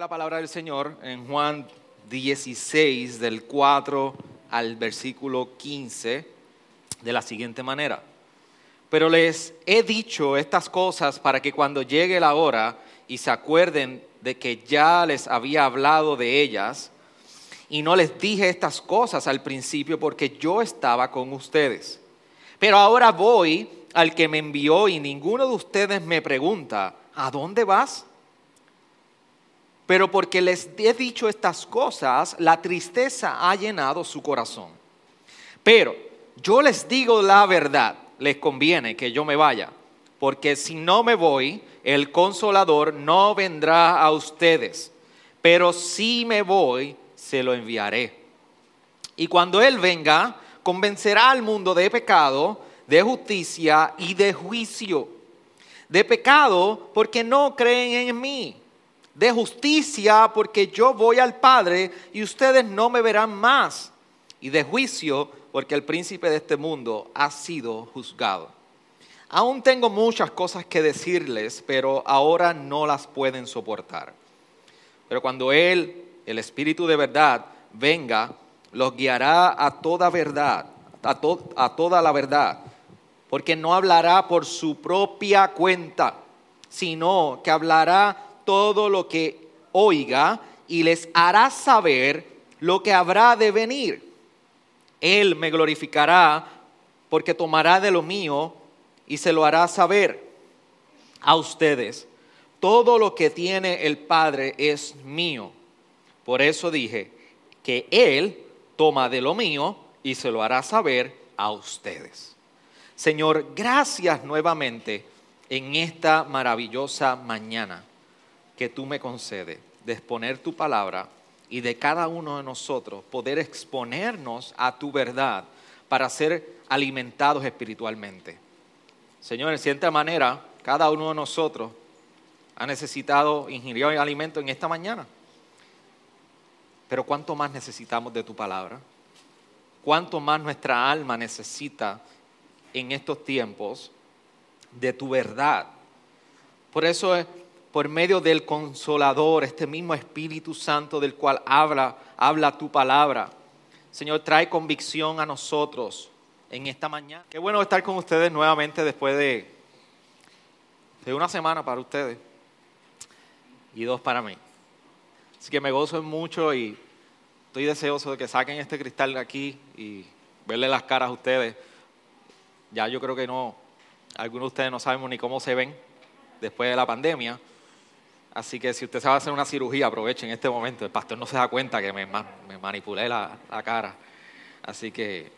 La palabra del Señor en Juan 16, del 4 al versículo 15, de la siguiente manera. Pero les he dicho estas cosas para que cuando llegue la hora y se acuerden de que ya les había hablado de ellas, y no les dije estas cosas al principio porque yo estaba con ustedes. Pero ahora voy al que me envió y ninguno de ustedes me pregunta, ¿a dónde vas? Pero porque les he dicho estas cosas, la tristeza ha llenado su corazón. Pero yo les digo la verdad, les conviene que yo me vaya, porque si no me voy, el consolador no vendrá a ustedes. Pero si me voy, se lo enviaré. Y cuando Él venga, convencerá al mundo de pecado, de justicia y de juicio. De pecado porque no creen en mí. De justicia porque yo voy al Padre y ustedes no me verán más. Y de juicio porque el príncipe de este mundo ha sido juzgado. Aún tengo muchas cosas que decirles, pero ahora no las pueden soportar. Pero cuando Él el Espíritu de verdad, venga, los guiará a toda verdad, a, a toda la verdad, porque no hablará por su propia cuenta, sino que hablará todo lo que oiga y les hará saber lo que habrá de venir. Él me glorificará porque tomará de lo mío y se lo hará saber a ustedes. Todo lo que tiene el Padre es mío. Por eso dije que Él toma de lo mío y se lo hará saber a ustedes. Señor, gracias nuevamente en esta maravillosa mañana que tú me concedes de exponer tu palabra y de cada uno de nosotros poder exponernos a tu verdad para ser alimentados espiritualmente. Señor, en cierta manera, cada uno de nosotros ha necesitado ingerir alimento en esta mañana. Pero ¿cuánto más necesitamos de tu palabra? ¿Cuánto más nuestra alma necesita en estos tiempos de tu verdad? Por eso es por medio del consolador, este mismo Espíritu Santo del cual habla, habla tu palabra. Señor, trae convicción a nosotros en esta mañana. Qué bueno estar con ustedes nuevamente después de, de una semana para ustedes y dos para mí. Así que me gozo mucho y estoy deseoso de que saquen este cristal de aquí y verle las caras a ustedes. Ya yo creo que no, algunos de ustedes no sabemos ni cómo se ven después de la pandemia. Así que si usted se va a hacer una cirugía, aprovechen este momento. El pastor no se da cuenta que me, me manipulé la, la cara. Así que,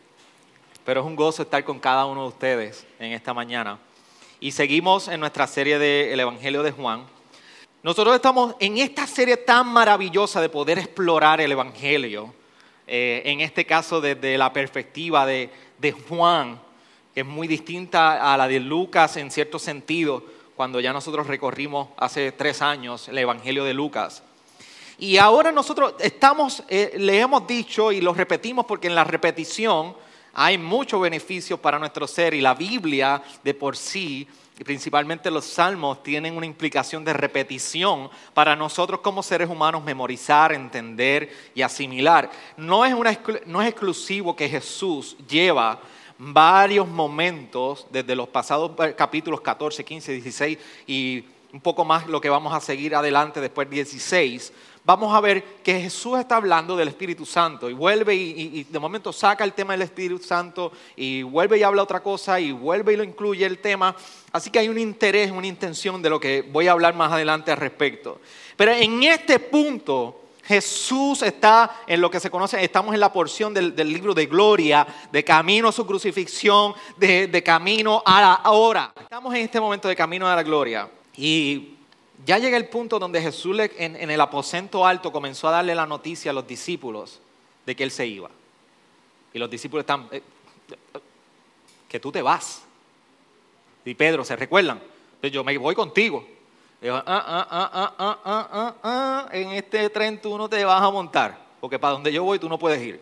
pero es un gozo estar con cada uno de ustedes en esta mañana. Y seguimos en nuestra serie del Evangelio de Juan. Nosotros estamos en esta serie tan maravillosa de poder explorar el Evangelio, eh, en este caso desde la perspectiva de, de Juan, que es muy distinta a la de Lucas en cierto sentido, cuando ya nosotros recorrimos hace tres años el Evangelio de Lucas. Y ahora nosotros estamos, eh, le hemos dicho y lo repetimos porque en la repetición hay mucho beneficio para nuestro ser y la Biblia de por sí y principalmente los salmos tienen una implicación de repetición para nosotros como seres humanos memorizar, entender y asimilar. No es, no es exclusivo que Jesús lleva varios momentos desde los pasados capítulos 14, 15, 16 y un poco más lo que vamos a seguir adelante después 16, vamos a ver que Jesús está hablando del Espíritu Santo y vuelve y, de momento saca el tema del Espíritu Santo y vuelve y habla otra cosa y vuelve y lo incluye el tema. Así que hay un interés, una intención de lo que voy a hablar más adelante al respecto. Pero en este punto... Jesús está en lo que se conoce, estamos en la porción del, libro de gloria, de camino a su crucifixión, de, camino a la hora. Estamos en este momento de camino a la gloria. Y ya llega el punto donde Jesús en, el aposento alto comenzó a darle la noticia a los discípulos de que Él se iba. Y los discípulos están, eh, que tú te vas. Y Pedro, ¿se recuerdan? Yo me voy contigo. Ah, ah, ah, en este tren tú no te vas a montar, porque para donde yo voy tú no puedes ir.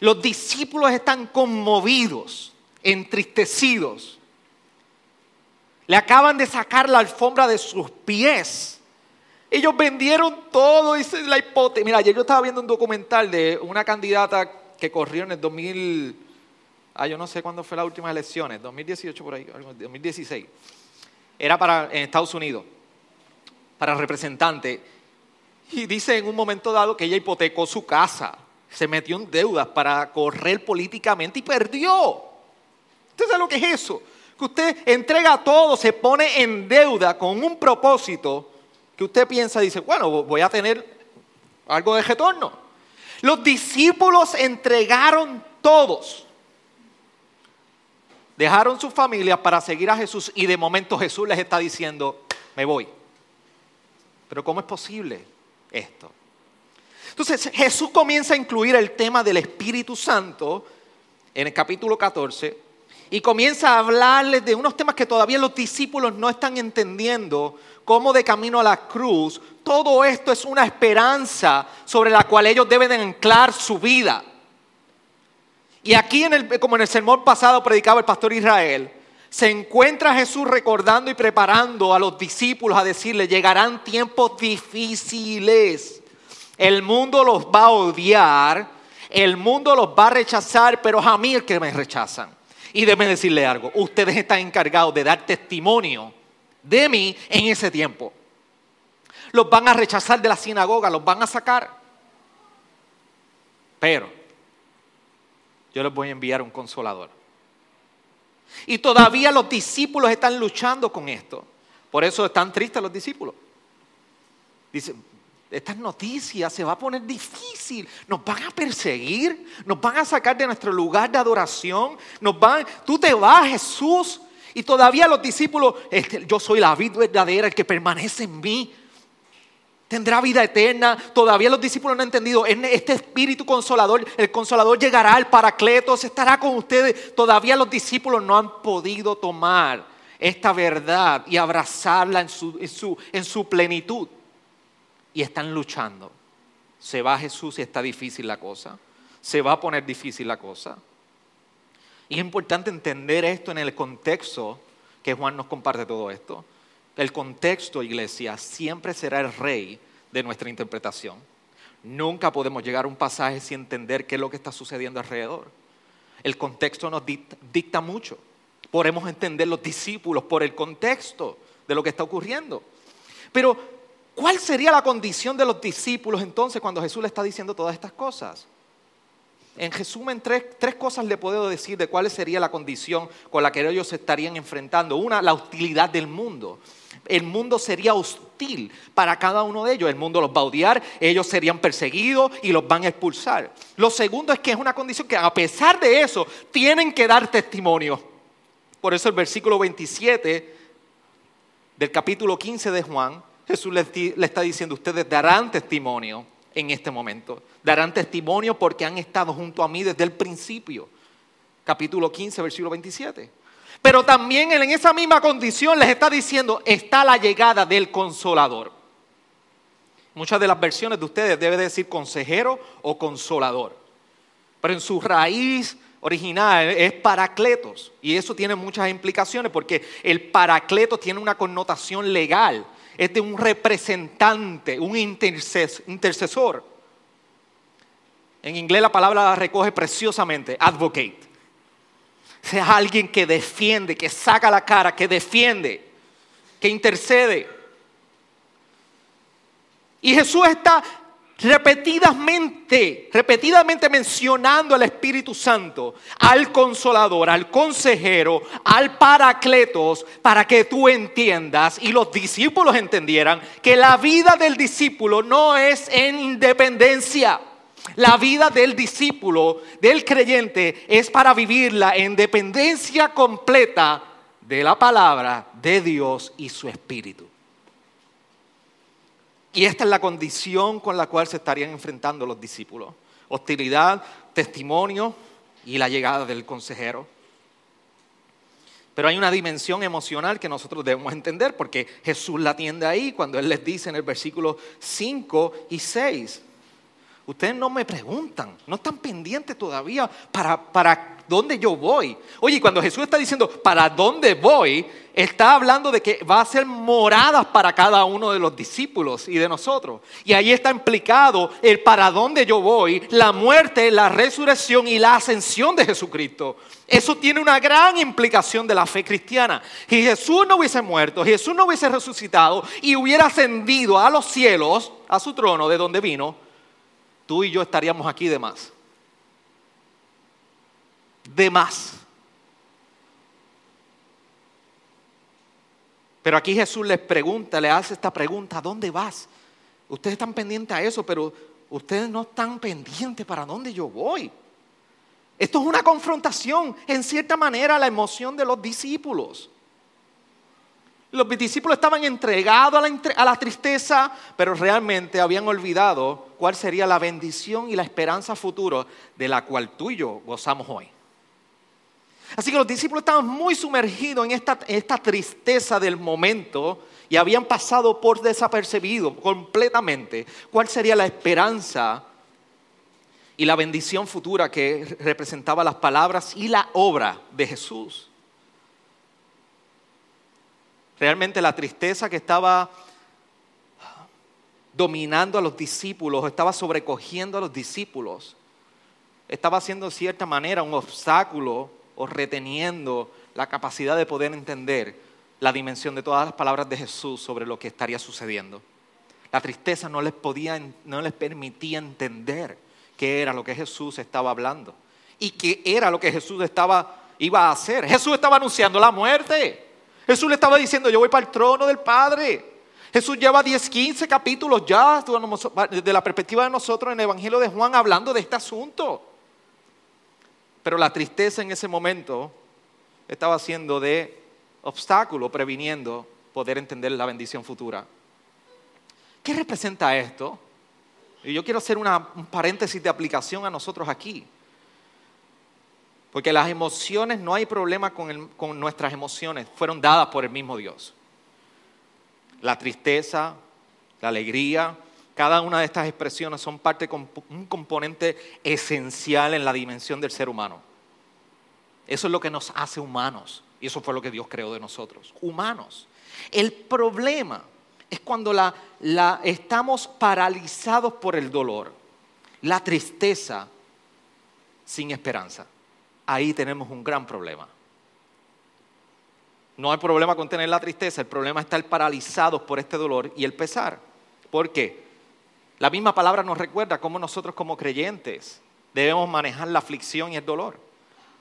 Los discípulos están conmovidos, entristecidos. Le acaban de sacar la alfombra de sus pies. Ellos vendieron todo, y la hipótesis. Mira, ayer yo estaba viendo un documental de una candidata que corrió en el 2000, ah, yo no sé cuándo fue las últimas elecciones, 2018 por ahí, 2016 era para en Estados Unidos, para representante. Y dice en un momento dado que ella hipotecó su casa, se metió en deudas para correr políticamente y perdió. ¿Usted sabe lo que es eso? Que usted entrega todo, se pone en deuda con un propósito que usted piensa, dice, bueno, voy a tener algo de retorno. Los discípulos entregaron todos dejaron sus familias para seguir a Jesús y de momento Jesús les está diciendo, me voy. Pero ¿cómo es posible esto? Entonces Jesús comienza a incluir el tema del Espíritu Santo en el capítulo 14 y comienza a hablarles de unos temas que todavía los discípulos no están entendiendo, como de camino a la cruz, todo esto es una esperanza sobre la cual ellos deben anclar su vida. Y aquí, en el, como en el sermón pasado predicaba el pastor Israel, se encuentra Jesús recordando y preparando a los discípulos a decirle, llegarán tiempos difíciles. El mundo los va a odiar, el mundo los va a rechazar, pero a mí el que me rechazan. Y déjenme decirle algo, ustedes están encargados de dar testimonio de mí en ese tiempo. Los van a rechazar de la sinagoga, los van a sacar. Pero yo les voy a enviar un consolador. Y todavía los discípulos están luchando con esto. Por eso están tristes los discípulos. Dicen, estas noticias se va a poner difícil. Nos van a perseguir, nos van a sacar de nuestro lugar de adoración. Nos van, tú te vas, Jesús. Y todavía los discípulos, este, yo soy la vida verdadera, el que permanece en mí tendrá vida eterna. Todavía los discípulos no han entendido. Este espíritu consolador, el consolador llegará, el paracletos estará con ustedes. Todavía los discípulos no han podido tomar esta verdad y abrazarla en su, en su, en su plenitud. Y están luchando. Se va Jesús y está difícil la cosa. Se va a poner difícil la cosa. Y es importante entender esto en el contexto que Juan nos comparte todo esto. El contexto, iglesia, siempre será el rey de nuestra interpretación. Nunca podemos llegar a un pasaje sin entender qué es lo que está sucediendo alrededor. El contexto nos dicta, mucho. Podemos entender los discípulos por el contexto de lo que está ocurriendo. Pero, ¿cuál sería la condición de los discípulos entonces cuando Jesús le está diciendo todas estas cosas? En resumen, tres, tres, cosas le puedo decir de cuál sería la condición con la que ellos se estarían enfrentando. Una, la hostilidad del mundo el mundo sería hostil para cada uno de ellos. El mundo los va a odiar, ellos serían perseguidos y los van a expulsar. Lo segundo es que es una condición que a pesar de eso tienen que dar testimonio. Por eso el versículo 27 del capítulo 15 de Juan, Jesús le, está diciendo, ustedes darán testimonio en este momento. Darán testimonio porque han estado junto a mí desde el principio. Capítulo 15, versículo 27. Pero también en esa misma condición les está diciendo, está la llegada del consolador. Muchas de las versiones de ustedes debe decir consejero o consolador. Pero en su raíz original es paracletos. Y eso tiene muchas implicaciones porque el paracletos tiene una connotación legal. Es de un representante, un intercesor. En inglés la palabra la recoge preciosamente, advocate sea alguien que defiende, que saca la cara, que defiende, que intercede. Y Jesús está repetidamente, repetidamente mencionando al Espíritu Santo, al consolador, al consejero, al paracletos, para que tú entiendas y los discípulos entendieran que la vida del discípulo no es en independencia. La vida del discípulo, del creyente, es para vivirla en dependencia completa de la palabra de Dios y su espíritu. Y esta es la condición con la cual se estarían enfrentando los discípulos. Hostilidad, testimonio y la llegada del consejero. Pero hay una dimensión emocional que nosotros debemos entender porque Jesús la atiende ahí cuando Él les dice en el versículo 5 y 6. Ustedes no me preguntan, no están pendientes todavía para, para dónde yo voy. Oye, cuando Jesús está diciendo para dónde voy, está hablando de que va a ser moradas para cada uno de los discípulos y de nosotros. Y ahí está implicado el para dónde yo voy, la muerte, la resurrección y la ascensión de Jesucristo. Eso tiene una gran implicación de la fe cristiana. Si Jesús no hubiese muerto, Jesús no hubiese resucitado y hubiera ascendido a los cielos, a su trono de donde vino, tú y yo estaríamos aquí de más. De más. Pero aquí Jesús les pregunta, le hace esta pregunta, ¿dónde vas? Ustedes están pendientes a eso, pero ustedes no están pendientes para dónde yo voy. Esto es una confrontación, en cierta manera, a la emoción de los discípulos. Los discípulos estaban entregados a la, a la, tristeza, pero realmente habían olvidado cuál sería la bendición y la esperanza futura de la cual tú y yo gozamos hoy. Así que los discípulos estaban muy sumergidos en esta, tristeza del momento y habían pasado por desapercibido completamente cuál sería la esperanza y la bendición futura que representaba las palabras y la obra de Jesús. Realmente la tristeza que estaba dominando a los discípulos, estaba sobrecogiendo a los discípulos, estaba siendo de cierta manera un obstáculo o reteniendo la capacidad de poder entender la dimensión de todas las palabras de Jesús sobre lo que estaría sucediendo. La tristeza no les podía, no les permitía entender qué era lo que Jesús estaba hablando y qué era lo que Jesús estaba, iba a hacer. Jesús estaba anunciando la muerte. Jesús le estaba diciendo, yo voy para el trono del Padre. Jesús lleva 10, 15 capítulos ya desde la perspectiva de nosotros en el Evangelio de Juan hablando de este asunto. Pero la tristeza en ese momento estaba siendo de obstáculo, previniendo poder entender la bendición futura. ¿Qué representa esto? Y yo quiero hacer un paréntesis de aplicación a nosotros aquí. Porque las emociones, no hay problema con, con nuestras emociones, fueron dadas por el mismo Dios. La tristeza, la alegría, cada una de estas expresiones son parte un componente esencial en la dimensión del ser humano. Eso es lo que nos hace humanos. Y eso fue lo que Dios creó de nosotros, humanos. El problema es cuando la, la, estamos paralizados por el dolor, la tristeza sin esperanza. Ahí tenemos un gran problema. No hay problema con tener la tristeza, el problema es estar paralizados por este dolor y el pesar. ¿Por qué? La misma palabra nos recuerda cómo nosotros como creyentes debemos manejar la aflicción y el dolor.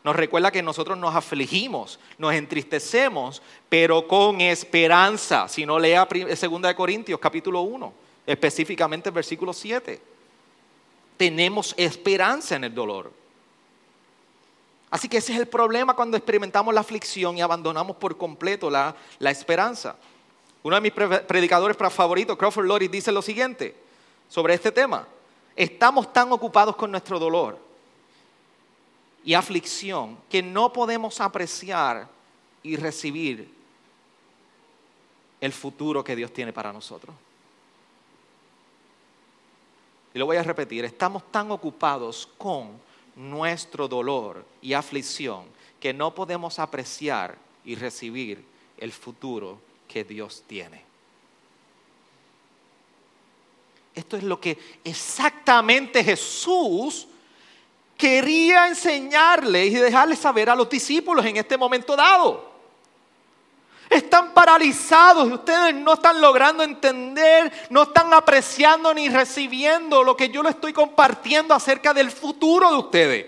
Nos recuerda que nosotros nos afligimos, nos entristecemos, pero con esperanza. Si no lea 2 Corintios capítulo 1, específicamente el versículo 7. Tenemos esperanza en el dolor. Así que ese es el problema cuando experimentamos la aflicción y abandonamos por completo la, la esperanza. Uno de mis predicadores favoritos, Crawford Loris, dice lo siguiente sobre este tema. Estamos tan ocupados con nuestro dolor y aflicción que no podemos apreciar y recibir el futuro que Dios tiene para nosotros. Y lo voy a repetir, estamos tan ocupados con nuestro dolor y aflicción que no podemos apreciar y recibir el futuro que Dios tiene. Esto es lo que exactamente Jesús quería enseñarle y dejarle saber a los discípulos en este momento dado. Están paralizados y ustedes no están logrando entender, no están apreciando ni recibiendo lo que yo le estoy compartiendo acerca del futuro de ustedes.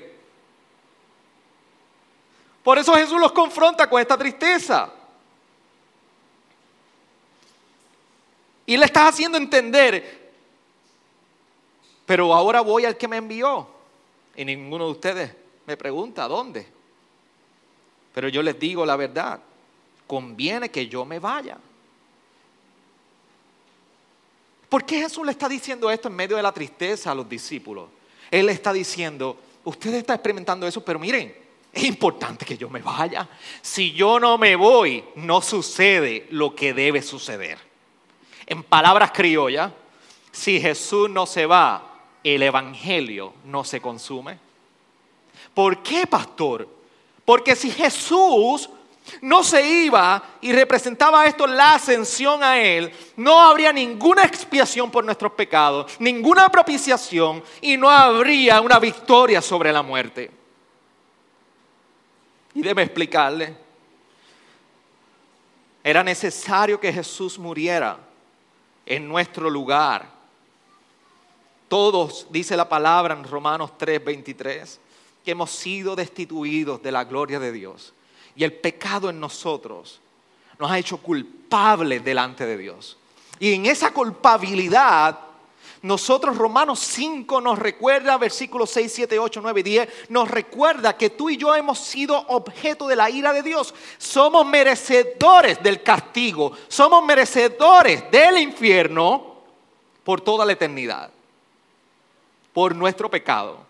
Por eso Jesús los confronta con esta tristeza. Y le está haciendo entender, pero ahora voy al que me envió. Y ninguno de ustedes me pregunta dónde. Pero yo les digo la verdad. Conviene que yo me vaya. ¿Por qué Jesús le está diciendo esto en medio de la tristeza a los discípulos? Él le está diciendo, usted está experimentando eso, pero miren, es importante que yo me vaya. Si yo no me voy, no sucede lo que debe suceder. En palabras criollas, si Jesús no se va, el Evangelio no se consume. ¿Por qué, pastor? Porque si Jesús no se iba y representaba esto la ascensión a Él, no habría ninguna expiación por nuestros pecados, ninguna propiciación y no habría una victoria sobre la muerte. Y debe explicarle, era necesario que Jesús muriera en nuestro lugar. Todos, dice la palabra en Romanos 3:23, que hemos sido destituidos de la gloria de Dios. Y el pecado en nosotros nos ha hecho culpables delante de Dios. Y en esa culpabilidad, nosotros Romanos 5 nos recuerda, versículos 6, 7, 8, 9 10, nos recuerda que tú y yo hemos sido objeto de la ira de Dios. Somos merecedores del castigo, somos merecedores del infierno por toda la eternidad, por nuestro pecado.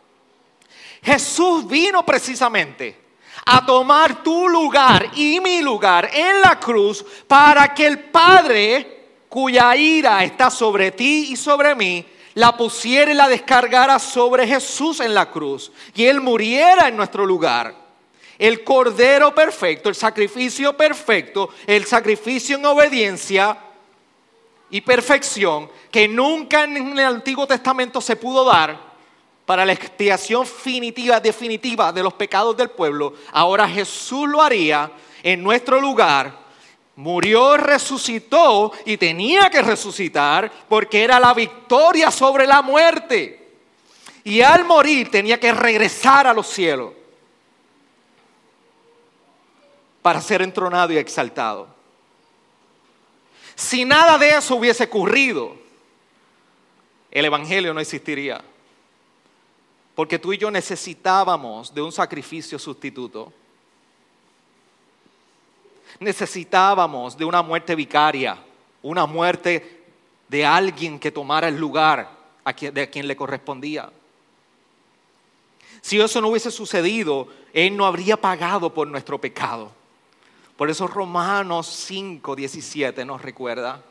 Jesús vino precisamente a tomar tu lugar y mi lugar en la cruz para que el Padre, cuya ira está sobre ti y sobre mí, la pusiera y la descargara sobre Jesús en la cruz y Él muriera en nuestro lugar. El cordero perfecto, el sacrificio perfecto, el sacrificio en obediencia y perfección que nunca en el Antiguo Testamento se pudo dar para la expiación definitiva, definitiva de los pecados del pueblo, ahora Jesús lo haría en nuestro lugar. Murió, resucitó y tenía que resucitar porque era la victoria sobre la muerte. Y al morir tenía que regresar a los cielos para ser entronado y exaltado. Si nada de eso hubiese ocurrido, el Evangelio no existiría. Porque tú y yo necesitábamos de un sacrificio sustituto. Necesitábamos de una muerte vicaria, una muerte de alguien que tomara el lugar de quien le correspondía. Si eso no hubiese sucedido, Él no habría pagado por nuestro pecado. Por eso Romanos 5, 17 nos recuerda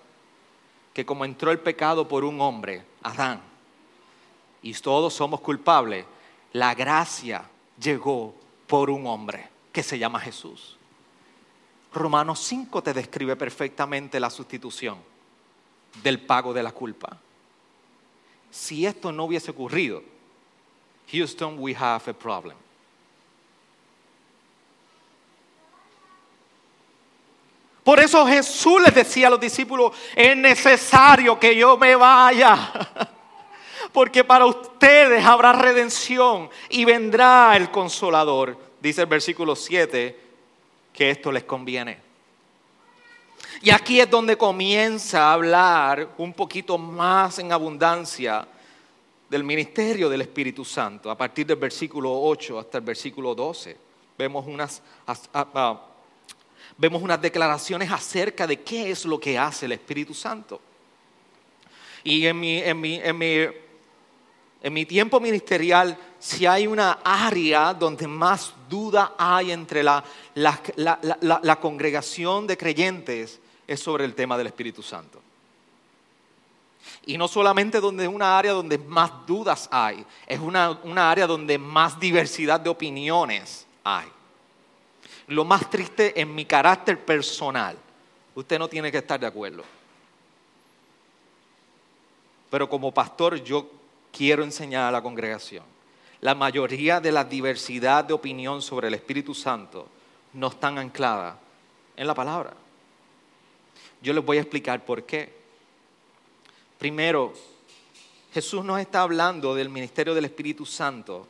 que como entró el pecado por un hombre, Adán, y todos somos culpables, la gracia llegó por un hombre que se llama Jesús. Romanos 5 te describe perfectamente la sustitución del pago de la culpa. Si esto no hubiese ocurrido, Houston, we have a problem. Por eso Jesús les decía a los discípulos, es necesario que yo me vaya. porque para ustedes habrá redención y vendrá el consolador. Dice el versículo 7 que esto les conviene. Y aquí es donde comienza a hablar un poquito más en abundancia del ministerio del Espíritu Santo. A partir del versículo 8 hasta el versículo 12 vemos unas, vemos unas declaraciones acerca de qué es lo que hace el Espíritu Santo. Y en mi, en mi, en mi en mi tiempo ministerial, si hay una área donde más duda hay entre la, congregación de creyentes, es sobre el tema del Espíritu Santo. Y no solamente donde es una área donde más dudas hay, es una, una área donde más diversidad de opiniones hay. Lo más triste en mi carácter personal, usted no tiene que estar de acuerdo. Pero como pastor yo quiero enseñar a la congregación. La mayoría de la diversidad de opinión sobre el Espíritu Santo no están ancladas en la palabra. Yo les voy a explicar por qué. Primero, Jesús nos está hablando del ministerio del Espíritu Santo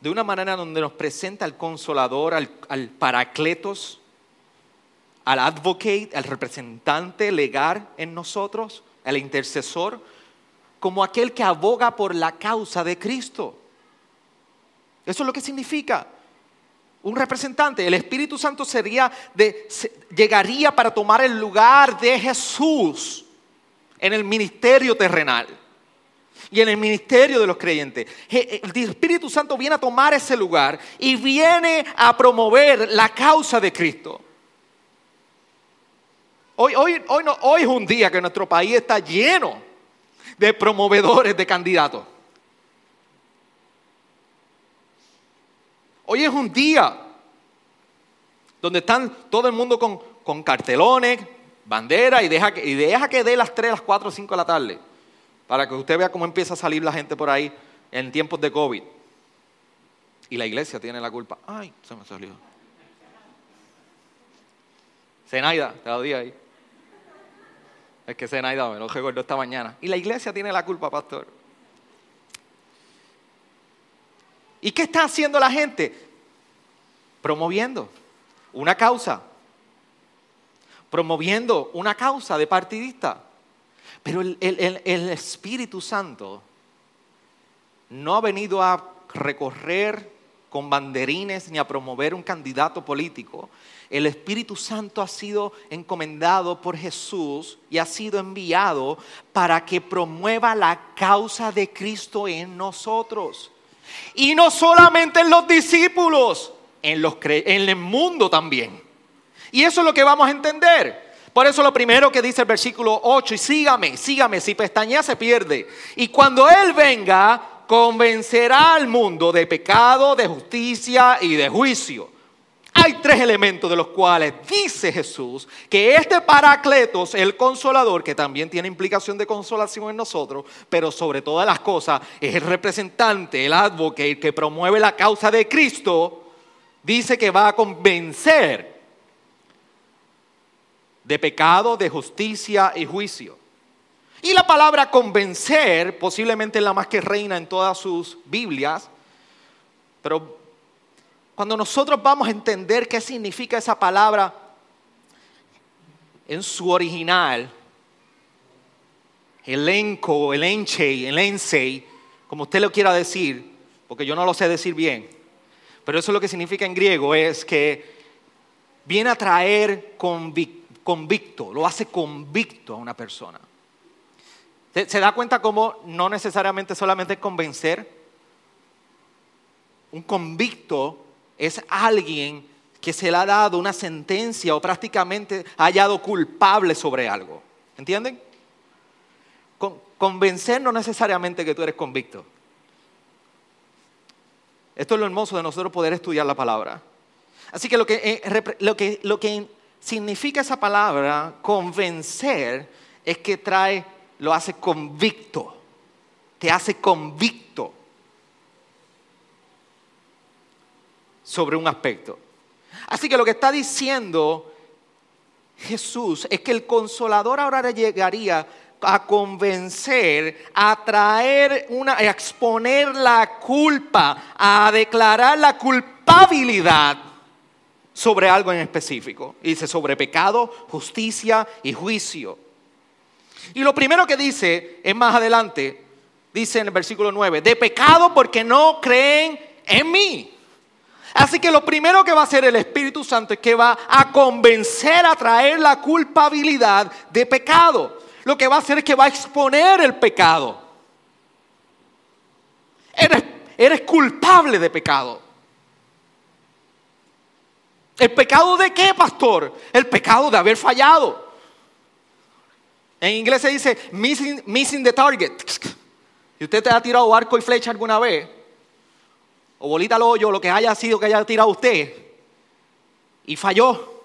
de una manera donde nos presenta al consolador, al, paracletos, al advocate, al representante legal en nosotros, al intercesor, como aquel que aboga por la causa de Cristo. Eso es lo que significa un representante. El Espíritu Santo sería de, llegaría para tomar el lugar de Jesús en el ministerio terrenal y en el ministerio de los creyentes. El Espíritu Santo viene a tomar ese lugar y viene a promover la causa de Cristo. Hoy, hoy, hoy, es un día que nuestro país está lleno de promovedores de candidatos. Hoy es un día donde están todo el mundo con, con cartelones, banderas y deja, y deja que dé las 3, las 4, 5 de la tarde para que usted vea cómo empieza a salir la gente por ahí en tiempos de COVID. Y la iglesia tiene la culpa. Ay, se me salió. Zenaida, te lo di ahí. Es que Zenaida me lo recuerdo esta mañana. Y la iglesia tiene la culpa, pastor. ¿Y qué está haciendo la gente? Promoviendo una causa. Promoviendo una causa de partidista. Pero el, Espíritu Santo no ha venido a recorrer con banderines ni a promover un candidato político. El Espíritu Santo ha sido encomendado por Jesús y ha sido enviado para que promueva la causa de Cristo en nosotros. Y no solamente en los discípulos, en, los, en el mundo también. Y eso es lo que vamos a entender. Por eso lo primero que dice el versículo 8, y sígame, sígame, si pestañea se pierde. Y cuando Él venga, convencerá al mundo de pecado, de justicia y de juicio. Hay tres elementos de los cuales dice Jesús que este Paracletos, el consolador, que también tiene implicación de consolación en nosotros, pero sobre todas las cosas es el representante, el advocate que promueve la causa de Cristo, dice que va a convencer de pecado, de justicia y juicio. Y la palabra convencer, posiblemente la más que reina en todas sus Biblias, pero cuando nosotros vamos a entender qué significa esa palabra en su original, elenco, elenche, ensei, como usted lo quiera decir, porque yo no lo sé decir bien, pero eso es lo que significa en griego, es que viene a traer convicción convicto, lo hace convicto a una persona. ¿Se, da cuenta cómo no necesariamente solamente convencer? Un convicto es alguien que se le ha dado una sentencia o prácticamente ha hallado culpable sobre algo. ¿Entienden? convencer no necesariamente que tú eres convicto. Esto es lo hermoso de nosotros poder estudiar la palabra. Así que lo que, eh, lo que, lo que significa esa palabra convencer es que trae, lo hace convicto, te hace convicto sobre un aspecto. Así que lo que está diciendo Jesús es que el consolador ahora llegaría a convencer, a traer una, a exponer la culpa, a declarar la culpabilidad sobre algo en específico. Dice sobre pecado, justicia y juicio. Y lo primero que dice es más adelante, dice en el versículo 9, de pecado porque no creen en mí. Así que lo primero que va a hacer el Espíritu Santo es que va a convencer a traer la culpabilidad de pecado. Lo que va a hacer es que va a exponer el pecado. Eres, eres culpable de pecado. ¿El pecado de qué, pastor? El pecado de haber fallado. En inglés se dice missing, the target. Si usted te ha tirado arco y flecha alguna vez, o bolita al hoyo, lo que haya sido que haya tirado usted, y falló.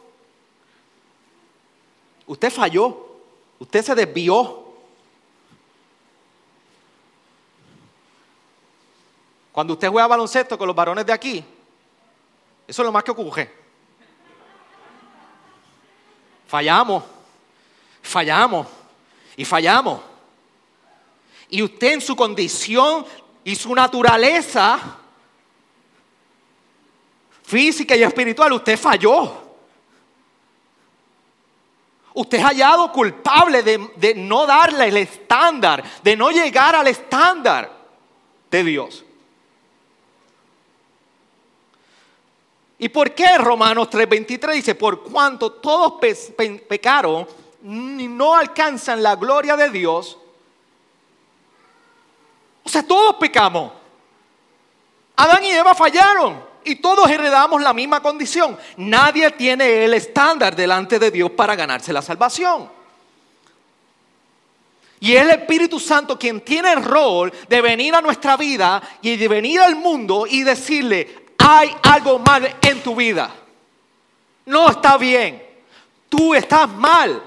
Usted falló. Usted se desvió. Cuando usted juega baloncesto con los varones de aquí, eso es lo más que ocurre. Fallamos, fallamos y fallamos. Y usted en su condición y su naturaleza física y espiritual, usted falló. Usted es hallado culpable de, de, no darle el estándar, de no llegar al estándar de Dios. ¿Y por qué Romanos 3:23 dice, por cuanto todos pecaron, ni no alcanzan la gloria de Dios. O sea, todos pecamos. Adán y Eva fallaron y todos heredamos la misma condición. Nadie tiene el estándar delante de Dios para ganarse la salvación. Y es el Espíritu Santo quien tiene el rol de venir a nuestra vida y de venir al mundo y decirle, hay algo mal en tu vida. No está bien. Tú estás mal.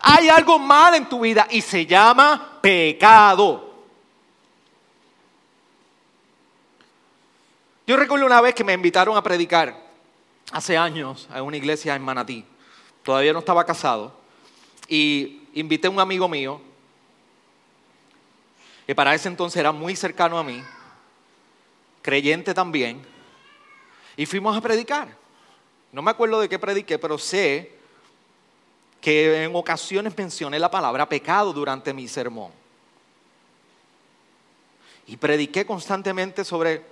Hay algo mal en tu vida y se llama pecado. Yo recuerdo una vez que me invitaron a predicar hace años a una iglesia en Manatí. Todavía no estaba casado. Y invité a un amigo mío, que para ese entonces era muy cercano a mí, creyente también, y fuimos a predicar. No me acuerdo de qué prediqué, pero sé que en ocasiones mencioné la palabra pecado durante mi sermón. Y prediqué constantemente sobre,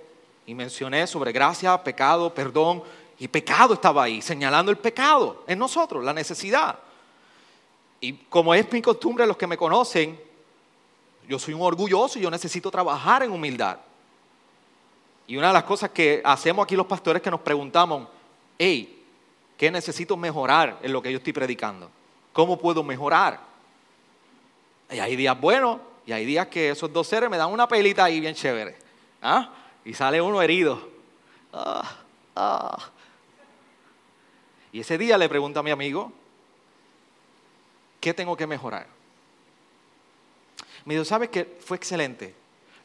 y mencioné sobre gracia, pecado, perdón, y pecado estaba ahí, señalando el pecado en nosotros, la necesidad. Y como es mi costumbre, los que me conocen, yo soy un orgulloso y yo necesito trabajar en humildad. Y una de las cosas que hacemos aquí los pastores es que nos preguntamos, hey, ¿qué necesito mejorar en lo que yo estoy predicando? ¿Cómo puedo mejorar? Y hay días buenos y hay días que esos dos seres me dan una pelita ahí bien chévere. ¿ah? Y sale uno herido. Ah, ah. Y ese día le pregunto a mi amigo, ¿qué tengo que mejorar? Me dijo, ¿sabes qué? Fue excelente.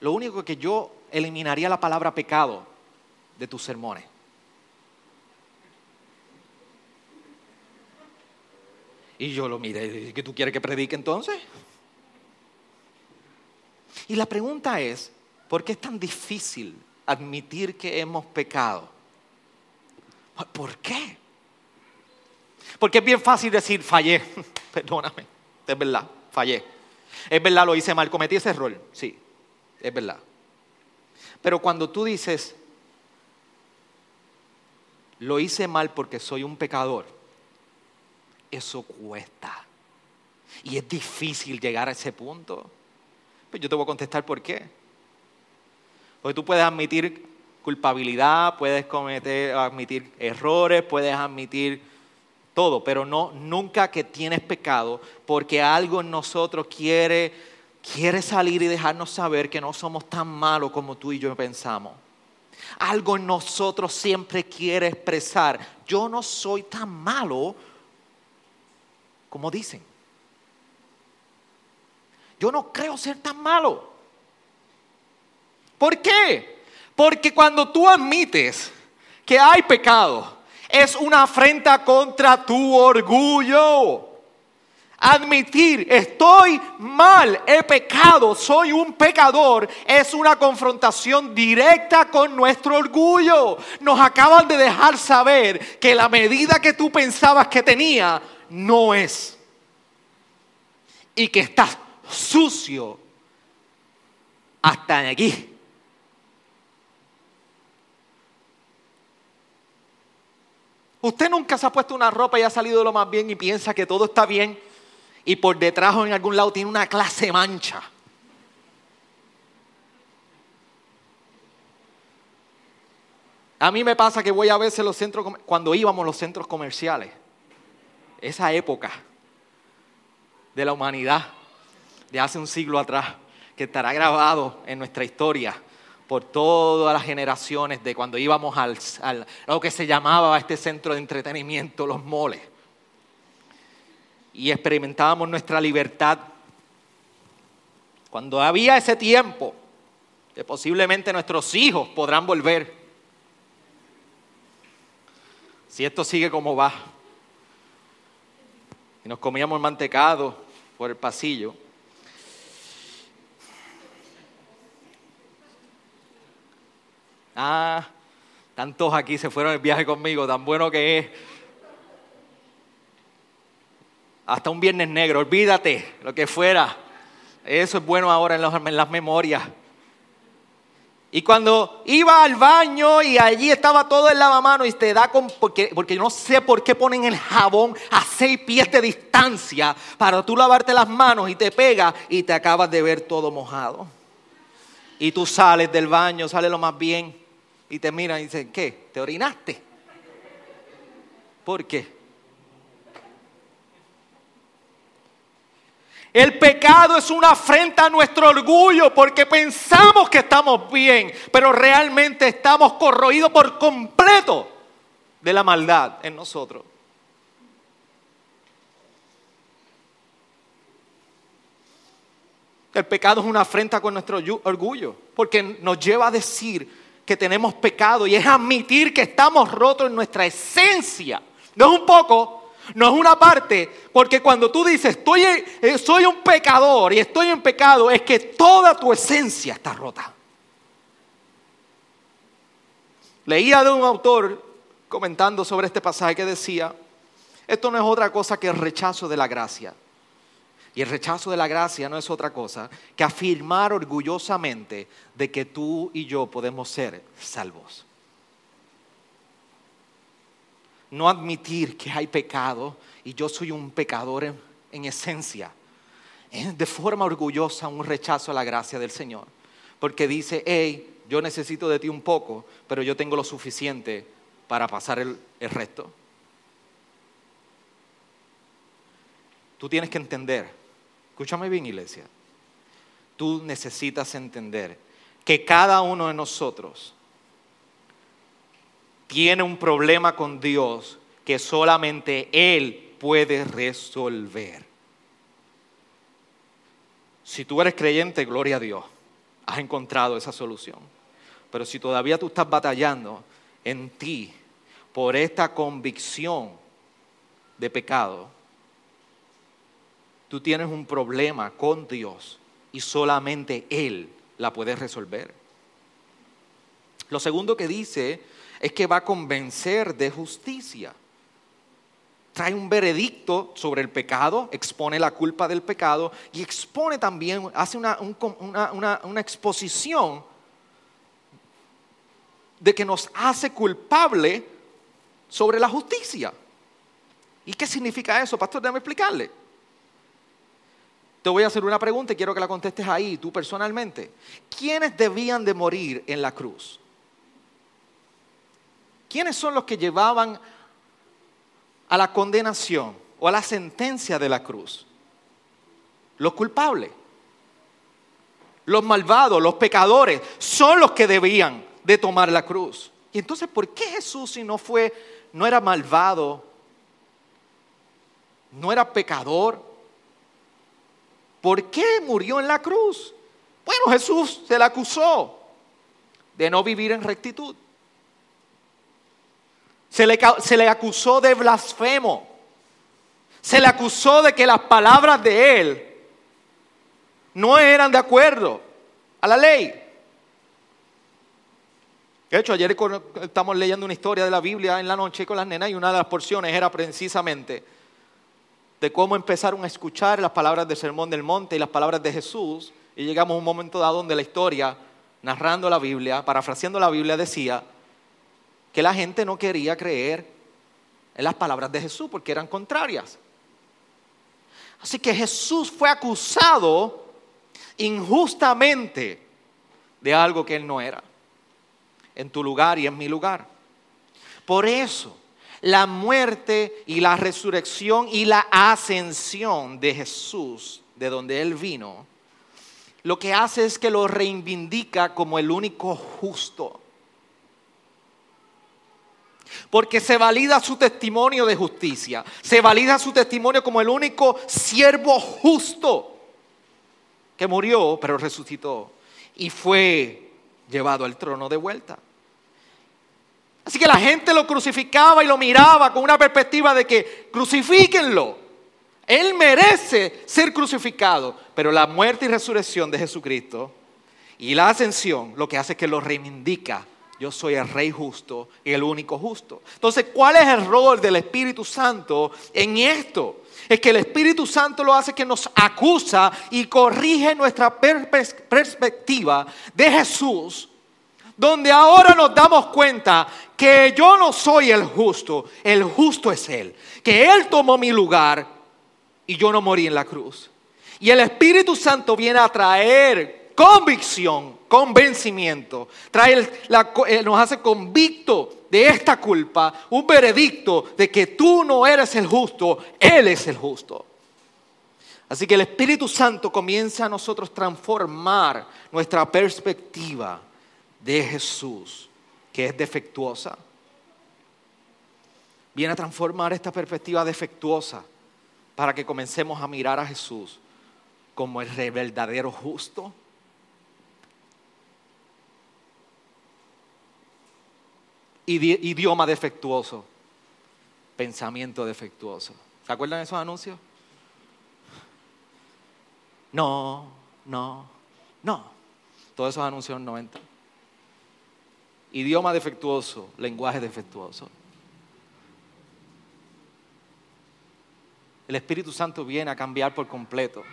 Lo único que yo eliminaría la palabra pecado de tus sermones. Y yo lo miré, ¿qué tú quieres que predique entonces? Y la pregunta es, ¿por qué es tan difícil admitir que hemos pecado? ¿Por qué? Porque es bien fácil decir, fallé, perdóname, es verdad, fallé. Es verdad, lo hice mal, cometí ese error, sí, es verdad. Pero cuando tú dices, lo hice mal porque soy un pecador, eso cuesta. Y es difícil llegar a ese punto. Pues yo te voy a contestar por qué. Porque tú puedes admitir culpabilidad, puedes cometer, admitir errores, puedes admitir todo, pero no nunca que tienes pecado, porque algo en nosotros quiere quiere salir y dejarnos saber que no somos tan malos como tú y yo pensamos. Algo en nosotros siempre quiere expresar, yo no soy tan malo como dicen. Yo no creo ser tan malo. ¿Por qué? Porque cuando tú admites que hay pecado, es una afrenta contra tu orgullo. Admitir, estoy mal, he pecado, soy un pecador, es una confrontación directa con nuestro orgullo. Nos acaban de dejar saber que la medida que tú pensabas que tenía no es. Y que estás sucio hasta aquí. Usted nunca se ha puesto una ropa y ha salido lo más bien y piensa que todo está bien y por detrás o en algún lado tiene una clase mancha. A mí me pasa que voy a veces los centros, cuando íbamos a los centros comerciales, esa época de la humanidad, de hace un siglo atrás, que estará grabado en nuestra historia por todas las generaciones de cuando íbamos al, a lo que se llamaba este centro de entretenimiento, los moles y experimentábamos nuestra libertad. Cuando había ese tiempo, que posiblemente nuestros hijos podrán volver, si esto sigue como va, y nos comíamos mantecado por el pasillo, Ah, tantos aquí se fueron el viaje conmigo, tan bueno que es hasta un viernes negro, olvídate lo que fuera. Eso es bueno ahora en, las memorias. Y cuando iba al baño y allí estaba todo el lavamano y te da con, porque, porque no sé por qué ponen el jabón a seis pies de distancia para tú lavarte las manos y te pega y te acabas de ver todo mojado. Y tú sales del baño, sales lo más bien y te miran y dicen, ¿qué? ¿Te orinaste? ¿Por qué? El pecado es una afrenta a nuestro orgullo porque pensamos que estamos bien, pero realmente estamos corroídos por completo de la maldad en nosotros. El pecado es una afrenta con nuestro orgullo porque nos lleva a decir que tenemos pecado y es admitir que estamos rotos en nuestra esencia. No es un poco, no es una parte, porque cuando tú dices, estoy, eh, soy un pecador y estoy en pecado, es que toda tu esencia está rota. Leía de un autor comentando sobre este pasaje que decía, esto no es otra cosa que el rechazo de la gracia. Y el rechazo de la gracia no es otra cosa que afirmar orgullosamente de que tú y yo podemos ser salvos no admitir que hay pecado y yo soy un pecador en, esencia. Es de forma orgullosa un rechazo a la gracia del Señor. Porque dice, hey, yo necesito de ti un poco, pero yo tengo lo suficiente para pasar el, el resto. Tú tienes que entender, escúchame bien iglesia, tú necesitas entender que cada uno de nosotros tiene un problema con Dios que solamente Él puede resolver. Si tú eres creyente, gloria a Dios, has encontrado esa solución. Pero si todavía tú estás batallando en ti por esta convicción de pecado, tú tienes un problema con Dios y solamente Él la puede resolver. Lo segundo que dice es que va a convencer de justicia. Trae un veredicto sobre el pecado, expone la culpa del pecado y expone también, hace una, una exposición de que nos hace culpable sobre la justicia. ¿Y qué significa eso, pastor? Déjame explicarle. Te voy a hacer una pregunta y quiero que la contestes ahí, tú personalmente. ¿Quiénes debían de morir en la cruz? ¿Quiénes son los que llevaban a la condenación o a la sentencia de la cruz? Los culpables, los malvados, los pecadores, son los que debían de tomar la cruz. Y entonces, ¿por qué Jesús si no fue, no era malvado, no era pecador? ¿Por qué murió en la cruz? Bueno, Jesús se le acusó de no vivir en rectitud. Se le, acusó de blasfemo. Se le acusó de que las palabras de él no eran de acuerdo a la ley. De hecho, ayer estamos leyendo una historia de la Biblia en la noche con las nenas y una de las porciones era precisamente de cómo empezaron a escuchar las palabras del Sermón del Monte y las palabras de Jesús. Y llegamos a un momento dado donde la historia, narrando la Biblia, parafraseando la Biblia, decía que la gente no quería creer en las palabras de Jesús porque eran contrarias. Así que Jesús fue acusado injustamente de algo que él no era, en tu lugar y en mi lugar. Por eso, la muerte y la resurrección y la ascensión de Jesús, de donde él vino, lo que hace es que lo reivindica como el único justo porque se valida su testimonio de justicia. Se valida su testimonio como el único siervo justo que murió, pero resucitó y fue llevado al trono de vuelta. Así que la gente lo crucificaba y lo miraba con una perspectiva de que crucifíquenlo. Él merece ser crucificado, pero la muerte y resurrección de Jesucristo y la ascensión lo que hace es que lo reivindica yo soy el rey justo y el único justo. Entonces, ¿cuál es el rol del Espíritu Santo en esto? Es que el Espíritu Santo lo hace que nos acusa y corrige nuestra perspectiva de Jesús donde ahora nos damos cuenta que yo no soy el justo, el justo es Él, que Él tomó mi lugar y yo no morí en la cruz. Y el Espíritu Santo viene a traer convicción, convencimiento, trae eh, nos hace convicto de esta culpa, un veredicto de que tú no eres el justo, Él es el justo. Así que el Espíritu Santo comienza a nosotros transformar nuestra perspectiva de Jesús, que es defectuosa. Viene a transformar esta perspectiva defectuosa para que comencemos a mirar a Jesús como el verdadero justo. Idioma defectuoso, pensamiento defectuoso. ¿Se acuerdan de esos anuncios? No, no, no. Todos esos anuncios en 90. Idioma defectuoso, lenguaje defectuoso. El Espíritu Santo viene a cambiar por completo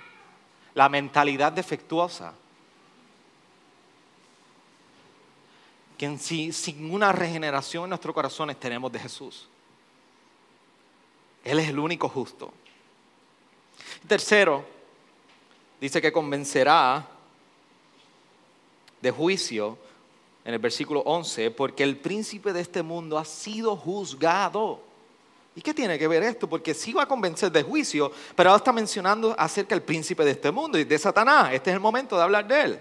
la mentalidad defectuosa. Que sin una regeneración en nuestros corazones tenemos de Jesús. Él es el único justo. Tercero, dice que convencerá de juicio en el versículo 11, porque el príncipe de este mundo ha sido juzgado. ¿Y qué tiene que ver esto? Porque sí va a convencer de juicio, pero ahora está mencionando acerca del príncipe de este mundo y de Satanás. Este es el momento de hablar de él.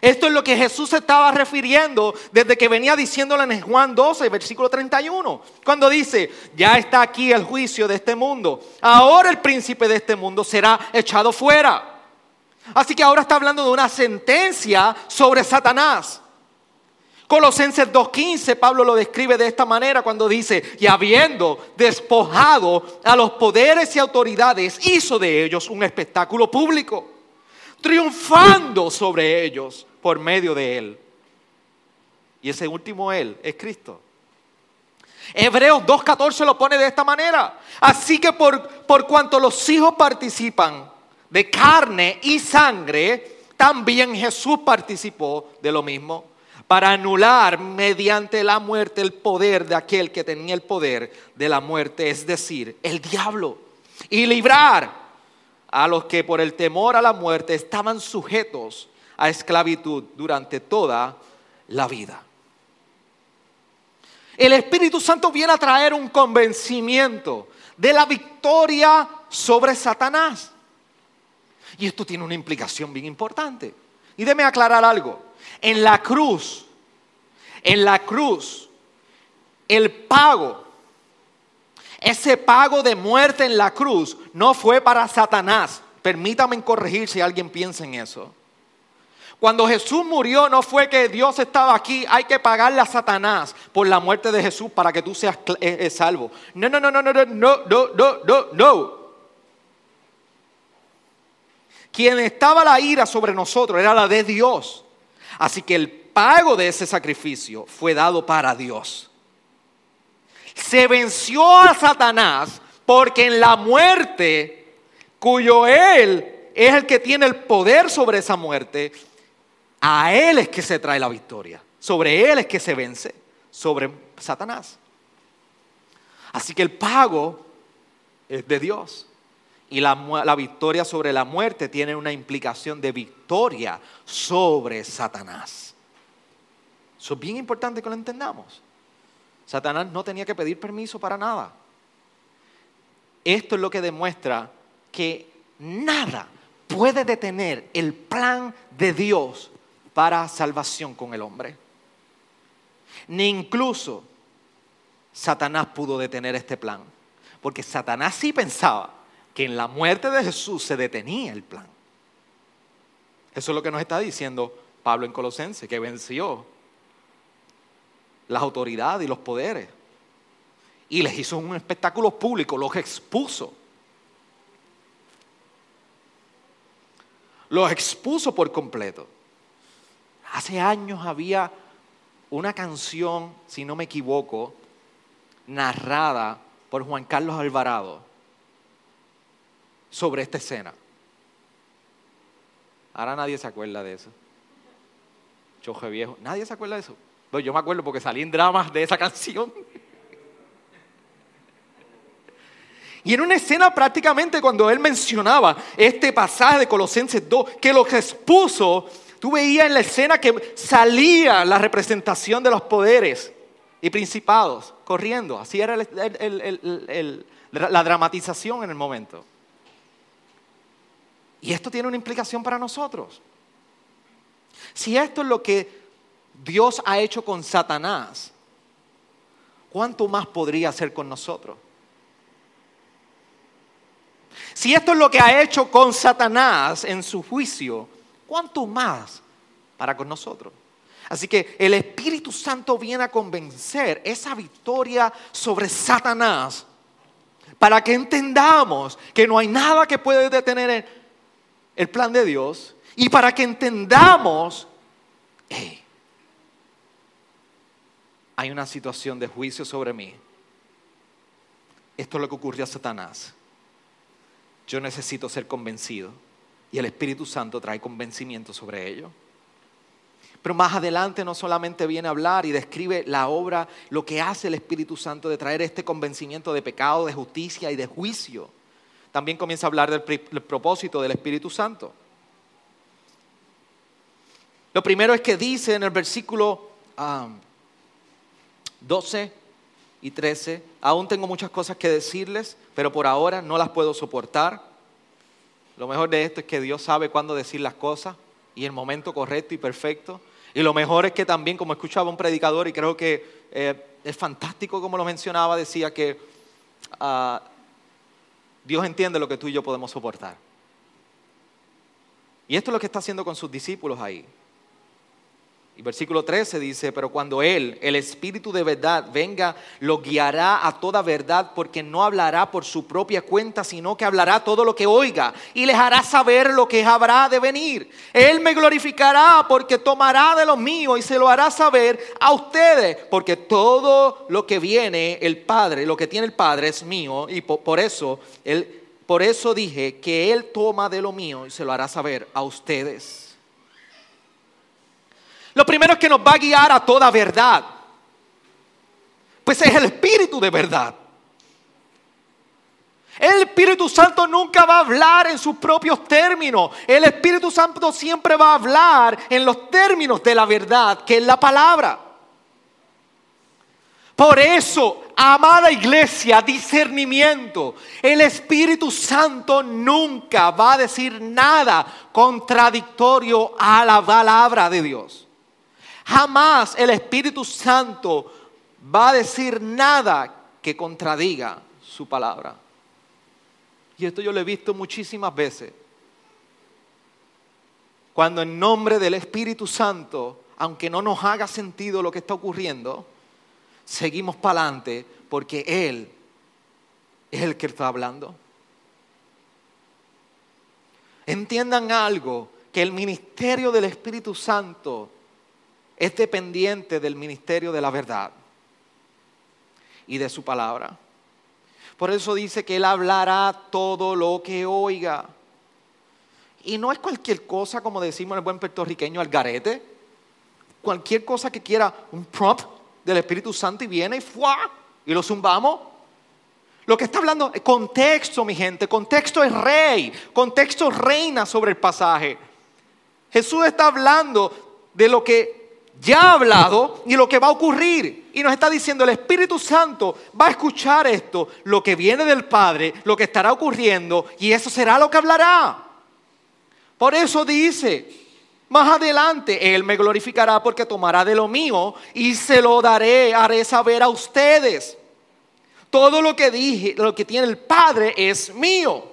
Esto es lo que Jesús estaba refiriendo desde que venía diciéndolo en Juan 12, versículo 31, cuando dice, ya está aquí el juicio de este mundo, ahora el príncipe de este mundo será echado fuera. Así que ahora está hablando de una sentencia sobre Satanás. Colosenses 2.15, Pablo lo describe de esta manera cuando dice, y habiendo despojado a los poderes y autoridades, hizo de ellos un espectáculo público, triunfando sobre ellos por medio de él. Y ese último él es Cristo. Hebreos 2.14 lo pone de esta manera. Así que por, por cuanto los hijos participan de carne y sangre, también Jesús participó de lo mismo para anular mediante la muerte el poder de aquel que tenía el poder de la muerte, es decir, el diablo, y librar a los que por el temor a la muerte estaban sujetos a esclavitud durante toda la vida. El Espíritu Santo viene a traer un convencimiento de la victoria sobre Satanás. Y esto tiene una implicación bien importante. Y déme aclarar algo. En la cruz, en la cruz, el pago, ese pago de muerte en la cruz no fue para Satanás. Permítame corregir si alguien piensa en eso. Cuando Jesús murió no fue que Dios estaba aquí, hay que pagarle a Satanás por la muerte de Jesús para que tú seas eh, eh, salvo. No, no, no, no, no, no, no, no, no, no. Quien estaba la ira sobre nosotros era la de Dios. Así que el pago de ese sacrificio fue dado para Dios. Se venció a Satanás porque en la muerte, cuyo Él es el que tiene el poder sobre esa muerte, a Él es que se trae la victoria. Sobre Él es que se vence, sobre Satanás. Así que el pago es de Dios. Y la, victoria sobre la muerte tiene una implicación de victoria sobre Satanás. Eso es bien importante que lo entendamos. Satanás no tenía que pedir permiso para nada. Esto es lo que demuestra que nada puede detener el plan de Dios para salvación con el hombre. Ni incluso Satanás pudo detener este plan. Porque Satanás sí pensaba que en la muerte de Jesús se detenía el plan. Eso es lo que nos está diciendo Pablo en Colosense, que venció las autoridades y los poderes. Y les hizo un espectáculo público, los expuso. Los expuso por completo. Hace años había una canción, si no me equivoco, narrada por Juan Carlos Alvarado sobre esta escena. Ahora nadie se acuerda de eso. Choje viejo. ¿Nadie se acuerda de eso? Yo me acuerdo porque salí en dramas de esa canción. Y en una escena prácticamente cuando él mencionaba este pasaje de Colosenses 2, que lo expuso, tú veías en la escena que salía la representación de los poderes y principados corriendo. Así era la dramatización en el momento. Y esto tiene una implicación para nosotros. Si esto es lo que Dios ha hecho con Satanás, ¿cuánto más podría hacer con nosotros? Si esto es lo que ha hecho con Satanás en su juicio, ¿cuánto más para con nosotros? Así que el Espíritu Santo viene a convencer esa victoria sobre Satanás para que entendamos que no hay nada que puede detener el plan de Dios y para que entendamos, hay una situación de juicio sobre mí. Esto es lo que ocurrió a Satanás. Yo necesito ser convencido y el Espíritu Santo trae convencimiento sobre ello. Pero más adelante no solamente viene a hablar y describe la obra, lo que hace el Espíritu Santo de traer este convencimiento de pecado, de justicia y de juicio. También comienza a hablar del, propósito del Espíritu Santo. Lo primero es que dice en el versículo 12 um, y 13, aún tengo muchas cosas que decirles, pero por ahora no las puedo soportar. Lo mejor de esto es que Dios sabe cuándo decir las cosas y el momento correcto y perfecto. Y lo mejor es que también, como escuchaba un predicador, y creo que eh, es fantástico como lo mencionaba, decía que ah, Dios entiende lo que tú y yo podemos soportar. Y esto es lo que está haciendo con sus discípulos ahí. Y versículo 13 dice, pero cuando Él, el Espíritu de verdad, venga, lo guiará a toda verdad, porque no hablará por su propia cuenta, sino que hablará todo lo que oiga y les hará saber lo que habrá de venir. Él me glorificará porque tomará de lo mío y se lo hará saber a ustedes, porque todo lo que viene el Padre, lo que tiene el Padre es mío y por, eso él, por eso dije que Él toma de lo mío y se lo hará saber a ustedes. Lo primero es que nos va a guiar a toda verdad. Pues es el Espíritu de verdad. El Espíritu Santo nunca va a hablar en sus propios términos. El Espíritu Santo siempre va a hablar en los términos de la verdad, que es la palabra. Por eso, amada iglesia, discernimiento. El Espíritu Santo nunca va a decir nada contradictorio a la palabra de Dios. Jamás el Espíritu Santo va a decir nada que contradiga su palabra. Y esto yo lo he visto muchísimas veces. Cuando en nombre del Espíritu Santo, aunque no nos haga sentido lo que está ocurriendo, seguimos para adelante porque Él es el que está hablando. Entiendan algo, que el ministerio del Espíritu Santo es dependiente del ministerio de la verdad y de su palabra. Por eso dice que Él hablará todo lo que oiga. Y no es cualquier cosa, como decimos en el buen puertorriqueño, al garete. Cualquier cosa que quiera un prompt del Espíritu Santo y viene y ¡fua! y lo zumbamos. Lo que está hablando, contexto, mi gente, contexto es rey, contexto reina sobre el pasaje. Jesús está hablando de lo que ya ha hablado y lo que va a ocurrir. Y nos está diciendo, el Espíritu Santo va a escuchar esto, lo que viene del Padre, lo que estará ocurriendo, y eso será lo que hablará. Por eso dice, más adelante, Él me glorificará porque tomará de lo mío y se lo daré, haré saber a ustedes. Todo lo que dije, lo que tiene el Padre es mío.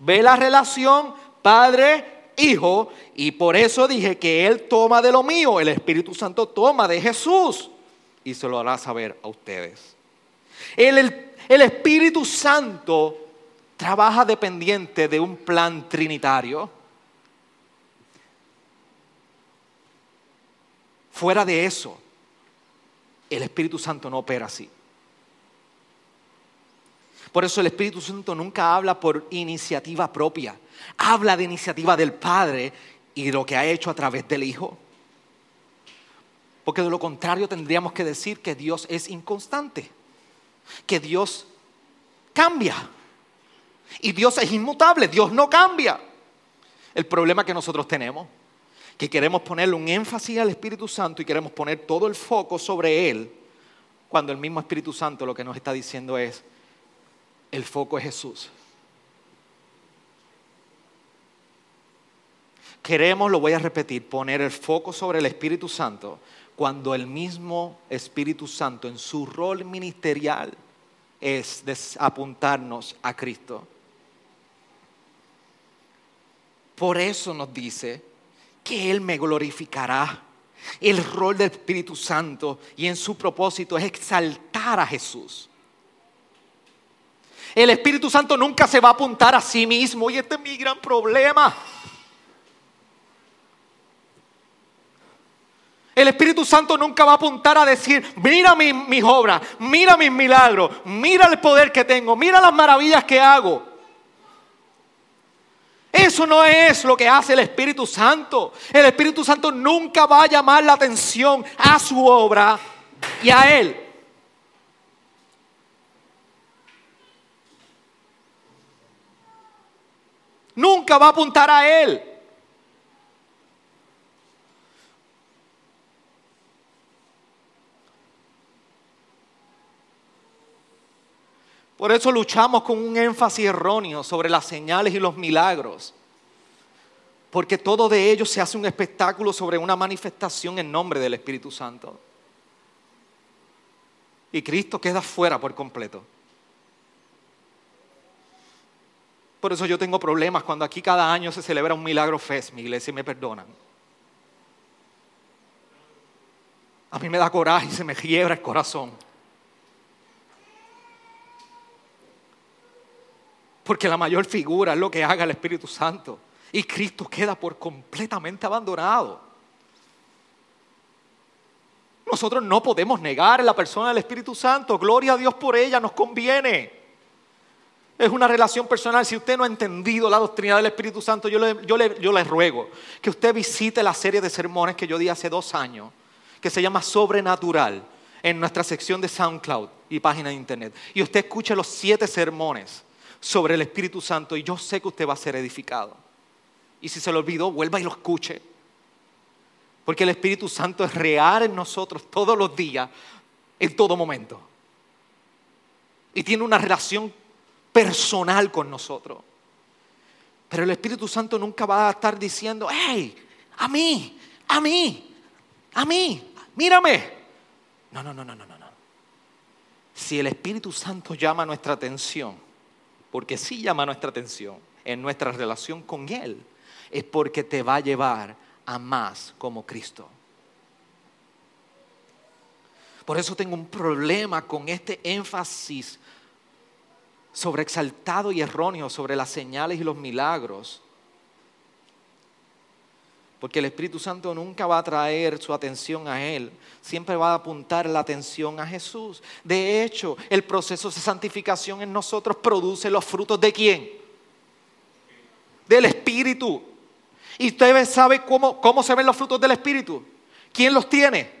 ¿Ve la relación Padre Hijo, y por eso dije que Él toma de lo mío, el Espíritu Santo toma de Jesús, y se lo hará saber a ustedes. El, el, el Espíritu Santo trabaja dependiente de un plan trinitario. Fuera de eso, el Espíritu Santo no opera así. Por eso el Espíritu Santo nunca habla por iniciativa propia habla de iniciativa del Padre y lo que ha hecho a través del Hijo. Porque de lo contrario tendríamos que decir que Dios es inconstante, que Dios cambia. Y Dios es inmutable, Dios no cambia. El problema que nosotros tenemos, que queremos ponerle un énfasis al Espíritu Santo y queremos poner todo el foco sobre Él, cuando el mismo Espíritu Santo lo que nos está diciendo es, el foco es Jesús. Queremos, lo voy a repetir, poner el foco sobre el Espíritu Santo cuando el mismo Espíritu Santo en su rol ministerial es apuntarnos a Cristo. Por eso nos dice que Él me glorificará. El rol del Espíritu Santo y en su propósito es exaltar a Jesús. El Espíritu Santo nunca se va a apuntar a sí mismo y este es mi gran problema. El Espíritu Santo nunca va a apuntar a decir, mira mis, obras, mira mis milagros, mira el poder que tengo, mira las maravillas que hago. Eso no es lo que hace el Espíritu Santo. El Espíritu Santo nunca va a llamar la atención a su obra y a Él. Nunca va a apuntar a Él. Por eso luchamos con un énfasis erróneo sobre las señales y los milagros. Porque todo de ello se hace un espectáculo sobre una manifestación en nombre del Espíritu Santo. Y Cristo queda fuera por completo. Por eso yo tengo problemas cuando aquí cada año se celebra un milagro fest, mi iglesia, me perdonan. A mí me da coraje y se me quiebra el corazón. Porque la mayor figura es lo que haga el Espíritu Santo. Y Cristo queda por completamente abandonado. Nosotros no podemos negar la persona del Espíritu Santo. Gloria a Dios por ella, nos conviene. Es una relación personal. Si usted no ha entendido la doctrina del Espíritu Santo, yo le, yo, le, yo le ruego que usted visite la serie de sermones que yo di hace dos años, que se llama Sobrenatural, en nuestra sección de SoundCloud y página de internet. Y usted escuche los siete sermones sobre el Espíritu Santo y yo sé que usted va a ser edificado. Y si se lo olvidó, vuelva y lo escuche. Porque el Espíritu Santo es real en nosotros todos los días, en todo momento. Y tiene una relación personal con nosotros. Pero el Espíritu Santo nunca va a estar diciendo, hey, a mí, a mí, a mí, mírame. No, no, no, no, no, no. Si el Espíritu Santo llama nuestra atención, porque sí llama nuestra atención en nuestra relación con Él, es porque te va a llevar a más como Cristo. Por eso tengo un problema con este énfasis sobre exaltado y erróneo sobre las señales y los milagros porque el Espíritu Santo nunca va a traer su atención a Él, siempre va a apuntar la atención a Jesús. De hecho, el proceso de santificación en nosotros produce los frutos de quién? Del Espíritu. ¿Y usted sabe cómo, cómo se ven los frutos del Espíritu? ¿Quién los tiene?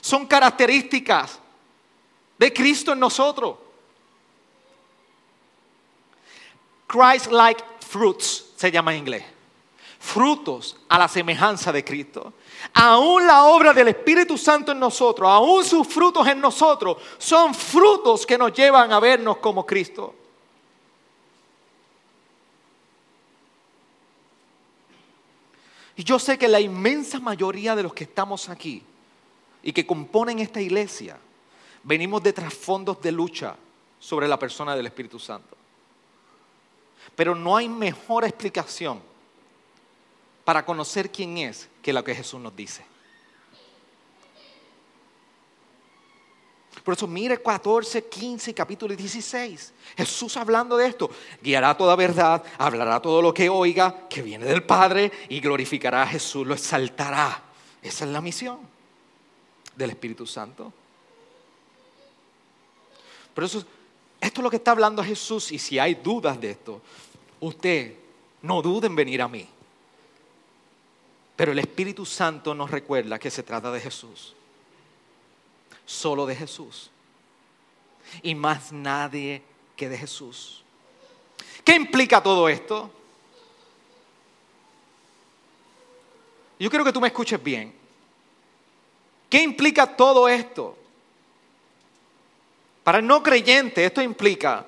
Son características de Cristo en nosotros. Christ-like fruits se llama en inglés frutos a la semejanza de Cristo. Aún la obra del Espíritu Santo en nosotros, aún sus frutos en nosotros, son frutos que nos llevan a vernos como Cristo. Y yo sé que la inmensa mayoría de los que estamos aquí y que componen esta iglesia, venimos de trasfondos de lucha sobre la persona del Espíritu Santo. Pero no hay mejor explicación para conocer quién es que lo que Jesús nos dice. Por eso mire 14, 15, capítulo 16. Jesús hablando de esto. Guiará toda verdad, hablará todo lo que oiga, que viene del Padre, y glorificará a Jesús, lo exaltará. Esa es la misión del Espíritu Santo. Por eso, esto es lo que está hablando Jesús, y si hay dudas de esto, usted no dude en venir a mí. Pero el Espíritu Santo nos recuerda que se trata de Jesús. Solo de Jesús. Y más nadie que de Jesús. ¿Qué implica todo esto? Yo quiero que tú me escuches bien. ¿Qué implica todo esto? Para el no creyente, esto implica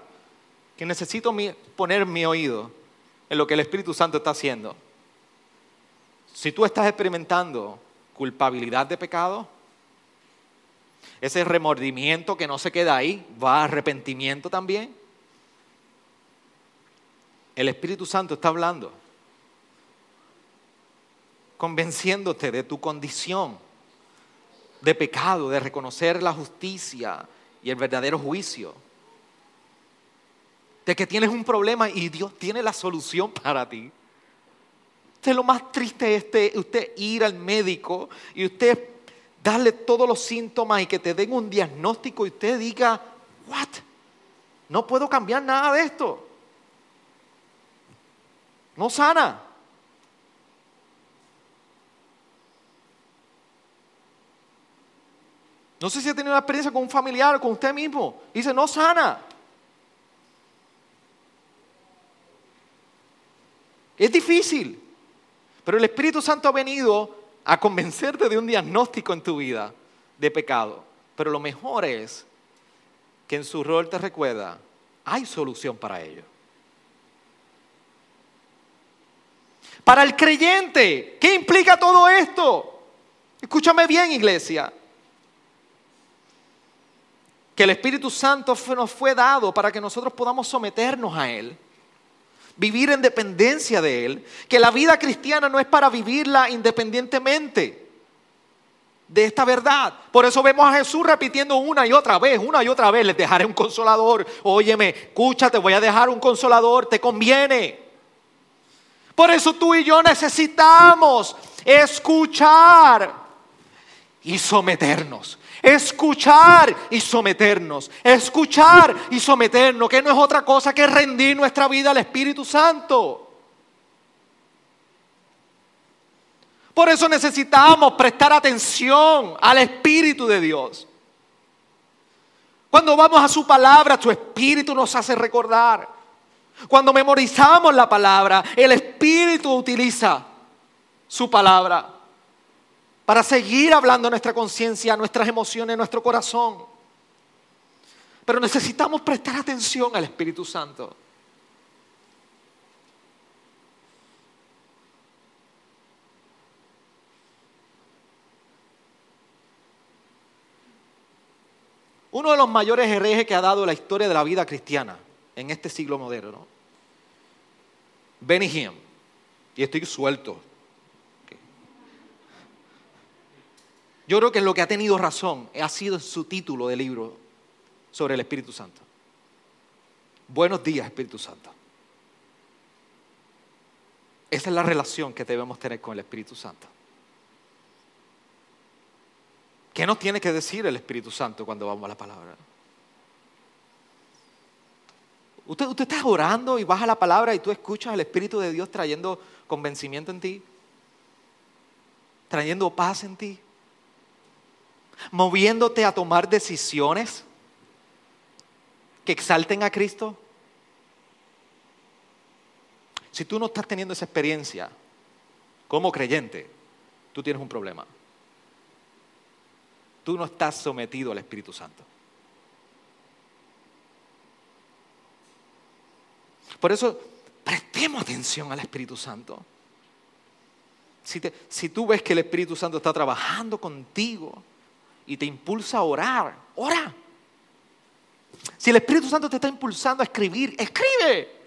que necesito poner mi oído en lo que el Espíritu Santo está haciendo. Si tú estás experimentando culpabilidad de pecado, ese remordimiento que no se queda ahí, va a arrepentimiento también. El Espíritu Santo está hablando, convenciéndote de tu condición de pecado, de reconocer la justicia y el verdadero juicio. De que tienes un problema y Dios tiene la solución para ti. Usted lo más triste es este, usted ir al médico y usted darle todos los síntomas y que te den un diagnóstico y usted diga, what? No puedo cambiar nada de esto. No sana. No sé si ha tenido una experiencia con un familiar o con usted mismo. Dice, no sana. Es difícil. Pero el Espíritu Santo ha venido a convencerte de un diagnóstico en tu vida de pecado. Pero lo mejor es que en su rol te recuerda, hay solución para ello. Para el creyente, ¿qué implica todo esto? Escúchame bien, iglesia. Que el Espíritu Santo nos fue dado para que nosotros podamos someternos a Él vivir en dependencia de Él, que la vida cristiana no es para vivirla independientemente de esta verdad. Por eso vemos a Jesús repitiendo una y otra vez, una y otra vez, les dejaré un consolador. Óyeme, escúchate, voy a dejar un consolador, te conviene. Por eso tú y yo necesitamos escuchar y someternos escuchar y someternos, escuchar y someternos, que no es otra cosa que rendir nuestra vida al Espíritu Santo. Por eso necesitamos prestar atención al Espíritu de Dios. Cuando vamos a su palabra, su Espíritu nos hace recordar. Cuando memorizamos la palabra, el Espíritu utiliza su palabra para seguir hablando nuestra conciencia, nuestras emociones, nuestro corazón. Pero necesitamos prestar atención al Espíritu Santo. Uno de los mayores herejes que ha dado la historia de la vida cristiana en este siglo moderno, Benny y estoy suelto, Yo creo que lo que ha tenido razón ha sido su título de libro sobre el Espíritu Santo. Buenos días, Espíritu Santo. Esa es la relación que debemos tener con el Espíritu Santo. ¿Qué nos tiene que decir el Espíritu Santo cuando vamos a la palabra? Usted, usted está orando y vas a la palabra y tú escuchas al Espíritu de Dios trayendo convencimiento en ti, trayendo paz en ti moviéndote a tomar decisiones que exalten a Cristo? Si tú no estás teniendo esa experiencia como creyente, tú tienes un problema. Tú no estás sometido al Espíritu Santo. Por eso, prestemos atención al Espíritu Santo. Si, si, tú ves que el Espíritu Santo está trabajando contigo, y te impulsa a orar, ora. Si el Espíritu Santo te está impulsando a escribir, escribe.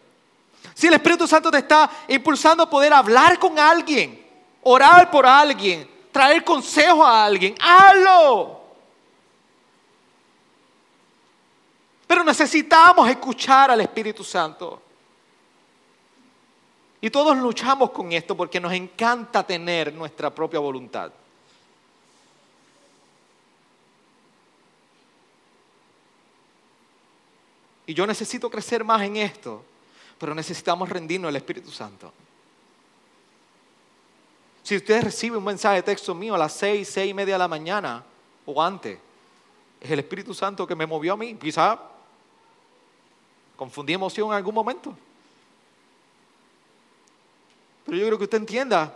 Si el Espíritu Santo te está impulsando a poder hablar con alguien, orar por alguien, traer consejo a alguien, hazlo. Pero necesitamos escuchar al Espíritu Santo. Y todos luchamos con esto porque nos encanta tener nuestra propia voluntad. Y yo necesito crecer más en esto, pero necesitamos rendirnos al Espíritu Santo. Si usted recibe un mensaje de texto mío a las seis, seis y media de la mañana o antes, es el Espíritu Santo que me movió a mí. Quizá confundí emoción en algún momento. Pero yo creo que usted entienda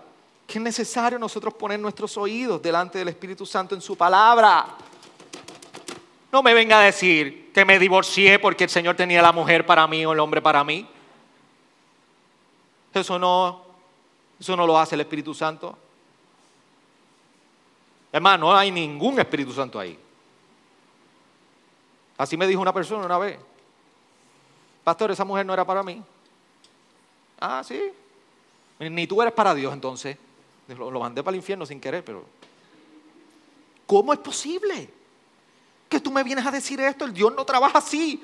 que es necesario nosotros poner nuestros oídos delante del Espíritu Santo en su palabra. No me venga a decir que me divorcié porque el Señor tenía la mujer para mí o el hombre para mí. Eso no, eso no lo hace el Espíritu Santo. Hermano, no hay ningún Espíritu Santo ahí. Así me dijo una persona una vez. Pastor, esa mujer no era para mí. Ah, sí. Ni tú eres para Dios entonces. Lo mandé para el infierno sin querer, pero... ¿Cómo es posible que tú me vienes a decir esto? El Dios no trabaja así.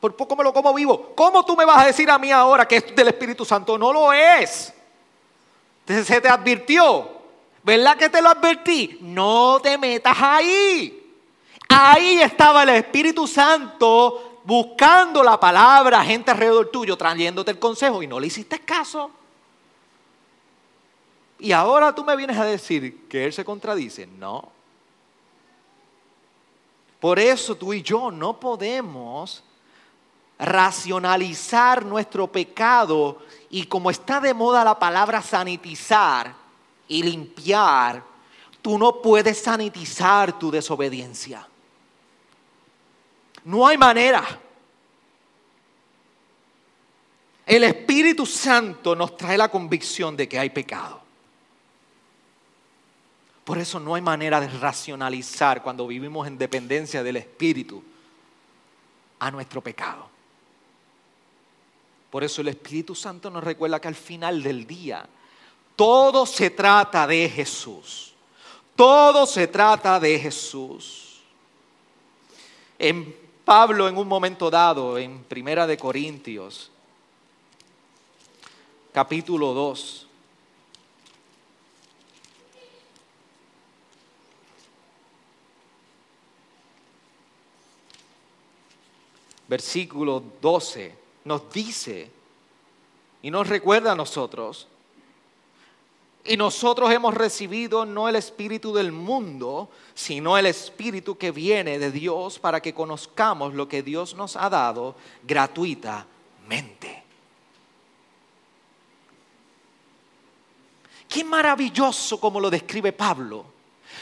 Por poco me lo como vivo. ¿Cómo tú me vas a decir a mí ahora que es del Espíritu Santo? No lo es. Se te advirtió. ¿Verdad que te lo advertí? No te metas ahí. Ahí estaba el Espíritu Santo buscando la palabra, gente alrededor tuyo, trayéndote el consejo y no le hiciste caso. Y ahora tú me vienes a decir que Él se contradice. No. Por eso tú y yo no podemos racionalizar nuestro pecado y como está de moda la palabra sanitizar y limpiar, tú no puedes sanitizar tu desobediencia. No hay manera. El Espíritu Santo nos trae la convicción de que hay pecado. Por eso no hay manera de racionalizar cuando vivimos en dependencia del Espíritu a nuestro pecado. Por eso el Espíritu Santo nos recuerda que al final del día todo se trata de Jesús. Todo se trata de Jesús. En Pablo en un momento dado, en Primera de Corintios, capítulo 2, versículo 12, nos dice y nos recuerda a nosotros y nosotros hemos recibido no el espíritu del mundo, sino el espíritu que viene de Dios para que conozcamos lo que Dios nos ha dado gratuitamente. Qué maravilloso como lo describe Pablo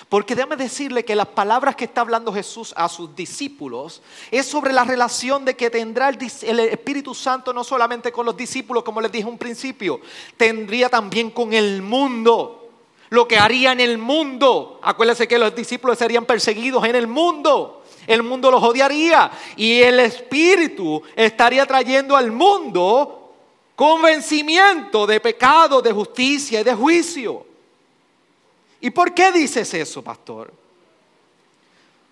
porque déjame decirle que las palabras que está hablando Jesús a sus discípulos es sobre la relación de que tendrá el, Espíritu Santo no solamente con los discípulos, como les dije un principio, tendría también con el mundo. Lo que haría en el mundo. Acuérdense que los discípulos serían perseguidos en el mundo. El mundo los odiaría. Y el Espíritu estaría trayendo al mundo convencimiento de pecado, de justicia y de juicio. ¿Y por qué dices eso, pastor?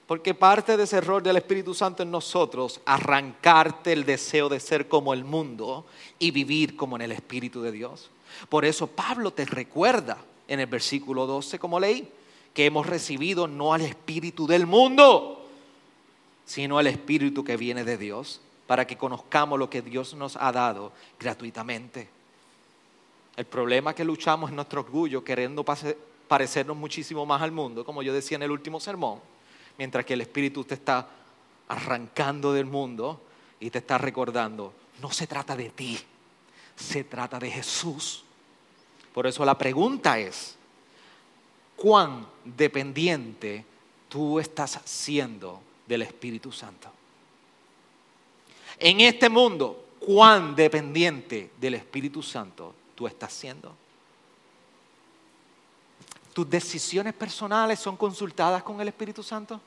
Porque parte de ese error del Espíritu Santo en nosotros, arrancarte el deseo de ser como el mundo y vivir como en el Espíritu de Dios. Por eso Pablo te recuerda en el versículo 12, como leí, que hemos recibido no al Espíritu del mundo, sino al Espíritu que viene de Dios, para que conozcamos lo que Dios nos ha dado gratuitamente. El problema que luchamos es nuestro orgullo, queriendo parecernos muchísimo más al mundo, como yo decía en el último sermón, mientras que el Espíritu te está arrancando del mundo y te está recordando, no se trata de ti, se trata de Jesús. Por eso la pregunta es, ¿cuán dependiente tú estás siendo del Espíritu Santo? En este mundo, ¿cuán dependiente del Espíritu Santo tú estás siendo? ¿Tus decisiones personales son consultadas con el Espíritu Santo?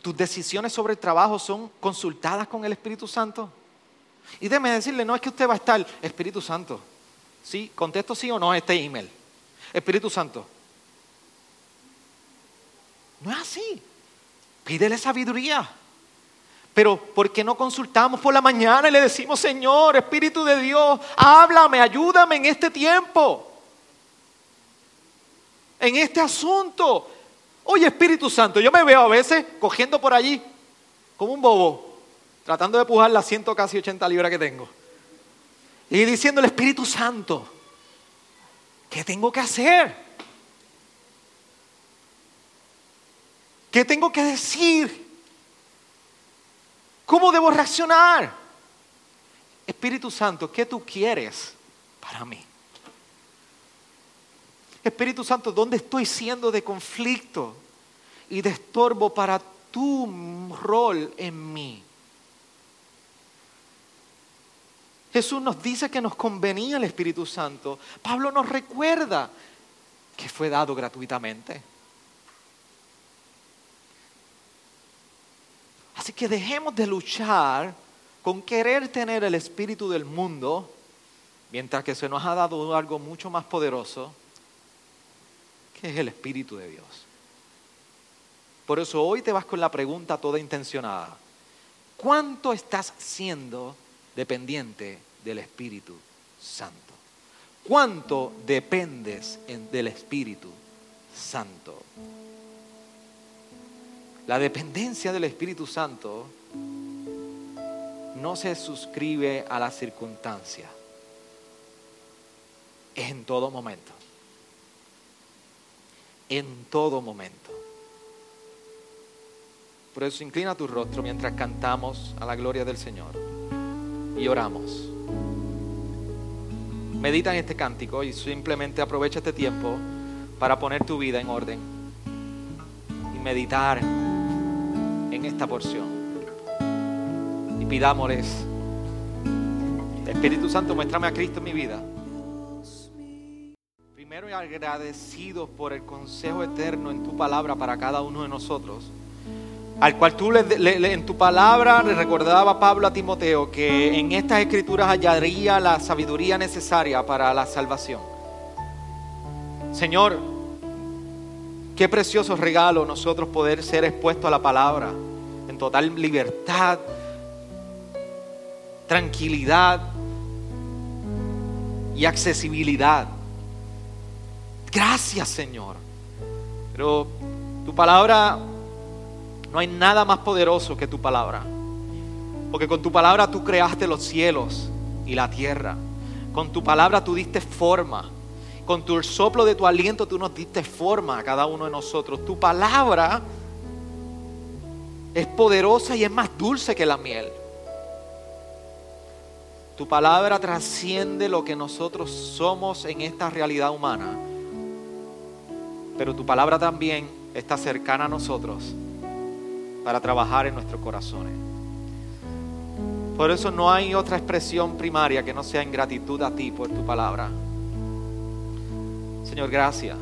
¿Tus decisiones sobre el trabajo son consultadas con el Espíritu Santo? Y déjeme decirle, no es que usted va a estar, Espíritu Santo, ¿sí? Contesto sí o no a este email. Espíritu Santo. No es así. Pídele sabiduría. Pero ¿por qué no consultamos por la mañana y le decimos, Señor, Espíritu de Dios, háblame, ayúdame en este tiempo? En este asunto. Oye, Espíritu Santo, yo me veo a veces cogiendo por allí como un bobo. tratando de pujar las ciento casi 80 libras que tengo. Y diciendo el Espíritu Santo, ¿qué tengo que hacer? ¿Qué tengo que decir? ¿Cómo debo reaccionar? Espíritu Santo, ¿qué tú quieres para mí? Espíritu Santo, ¿dónde estoy siendo de conflicto y de estorbo para tu rol en mí? Jesús nos dice que nos convenía el Espíritu Santo. Pablo nos recuerda que fue dado gratuitamente. Así que dejemos de luchar con querer tener el espíritu del mundo, mientras que se nos ha dado algo mucho más poderoso, que es el espíritu de Dios. Por eso hoy te vas con la pregunta toda intencionada. ¿Cuánto estás siendo dependiente del Espíritu Santo? ¿Cuánto dependes del Espíritu Santo? La dependencia del Espíritu Santo no se suscribe a la circunstancia. Es en todo momento. En todo momento. Por eso inclina tu rostro mientras cantamos a la gloria del Señor y oramos. Medita en este cántico y simplemente aprovecha este tiempo para poner tu vida en orden y meditar en esta porción y pidámosles, Espíritu Santo, muéstrame a Cristo en mi vida. Primero y agradecidos por el consejo eterno en tu palabra para cada uno de nosotros, al cual tú en tu palabra le recordaba Pablo a Timoteo que en estas escrituras hallaría la sabiduría necesaria para la salvación. Señor, qué precioso regalo nosotros poder ser expuestos a la palabra en total libertad, tranquilidad y accesibilidad. Gracias Señor. Pero tu palabra, no hay nada más poderoso que tu palabra. Porque con tu palabra tú creaste los cielos y la tierra. Con tu palabra tú diste forma. Con tu soplo de tu aliento tú nos diste forma a cada uno de nosotros. Tu palabra es poderosa y es más dulce que la miel. Tu palabra trasciende lo que nosotros somos en esta realidad humana. Pero tu palabra también está cercana a nosotros para trabajar en nuestros corazones. Por eso no hay otra expresión primaria que no sea en gratitud a ti por tu palabra. Señor, gracias.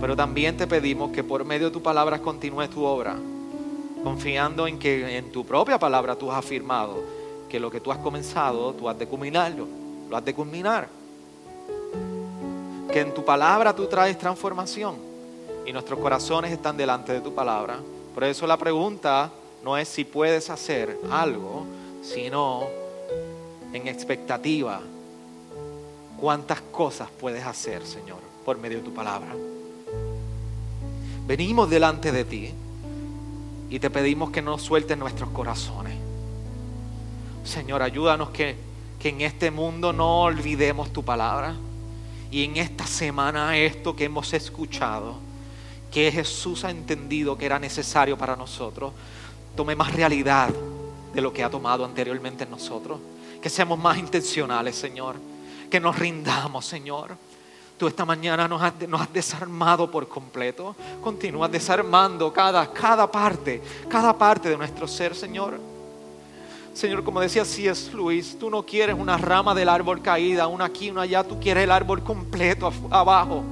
Pero también te pedimos que por medio de tu palabra continúes tu obra, confiando en que en tu propia palabra tú has afirmado que lo que tú has comenzado, tú has de culminarlo, lo has de culminar. Que en tu palabra tú traes transformación y nuestros corazones están delante de tu palabra. Por eso la pregunta no es si puedes hacer algo, sino en expectativa cuántas cosas puedes hacer, Señor, por medio de tu palabra. Venimos delante de ti y te pedimos que no sueltes nuestros corazones. Señor, ayúdanos que, que en este mundo no olvidemos tu palabra. Y en esta semana esto que hemos escuchado, que Jesús ha entendido que era necesario para nosotros, tome más realidad de lo que ha tomado anteriormente en nosotros. Que seamos más intencionales, Señor. Que nos rindamos, Señor. Tú esta mañana nos has, desarmado por completo. Continúas desarmando cada, cada parte, cada parte de nuestro ser, Señor. Señor, como decía es Luis, tú no quieres una rama del árbol caída, una aquí, una allá, tú quieres el árbol completo abajo.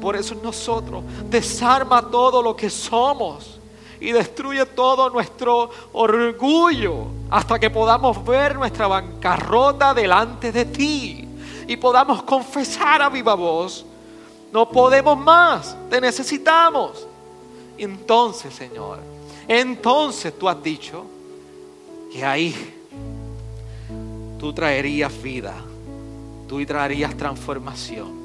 Por eso nosotros desarma todo lo que somos y destruye todo nuestro orgullo hasta que podamos ver nuestra bancarrota delante de ti y podamos confesar a viva voz, no podemos más, te necesitamos. Entonces, Señor, entonces tú has dicho, que ahí tú traerías vida, tú traerías transformación.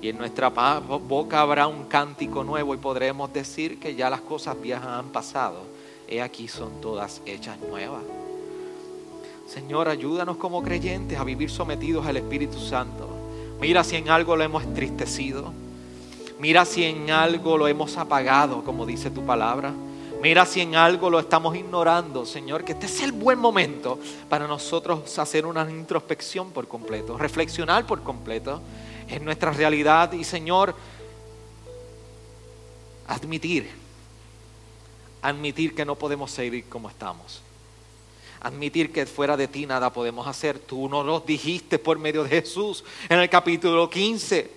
Y en nuestra boca habrá un cántico nuevo y podremos decir que ya las cosas viejas han pasado. He aquí son todas hechas nuevas. Señor, ayúdanos como creyentes a vivir sometidos al Espíritu Santo. Mira si en algo lo hemos entristecido. Mira si en algo lo hemos apagado, como dice tu palabra. Mira si en algo lo estamos ignorando, Señor, que este es el buen momento para nosotros hacer una introspección por completo, reflexionar por completo en nuestra realidad y, Señor, admitir, admitir que no podemos seguir como estamos. Admitir que fuera de ti nada podemos hacer. Tú no nos dijiste por medio de Jesús en el capítulo 15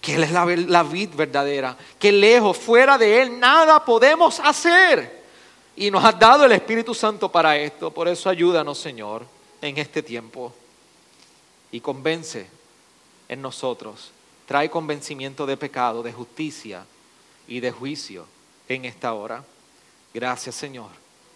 que Él es la, la vid verdadera, que lejos, fuera de Él, nada podemos hacer. Y nos has dado el Espíritu Santo para esto. Por eso ayúdanos, Señor, en este tiempo. Y convence en nosotros. Trae convencimiento de pecado, de justicia y de juicio en esta hora. Gracias, Señor.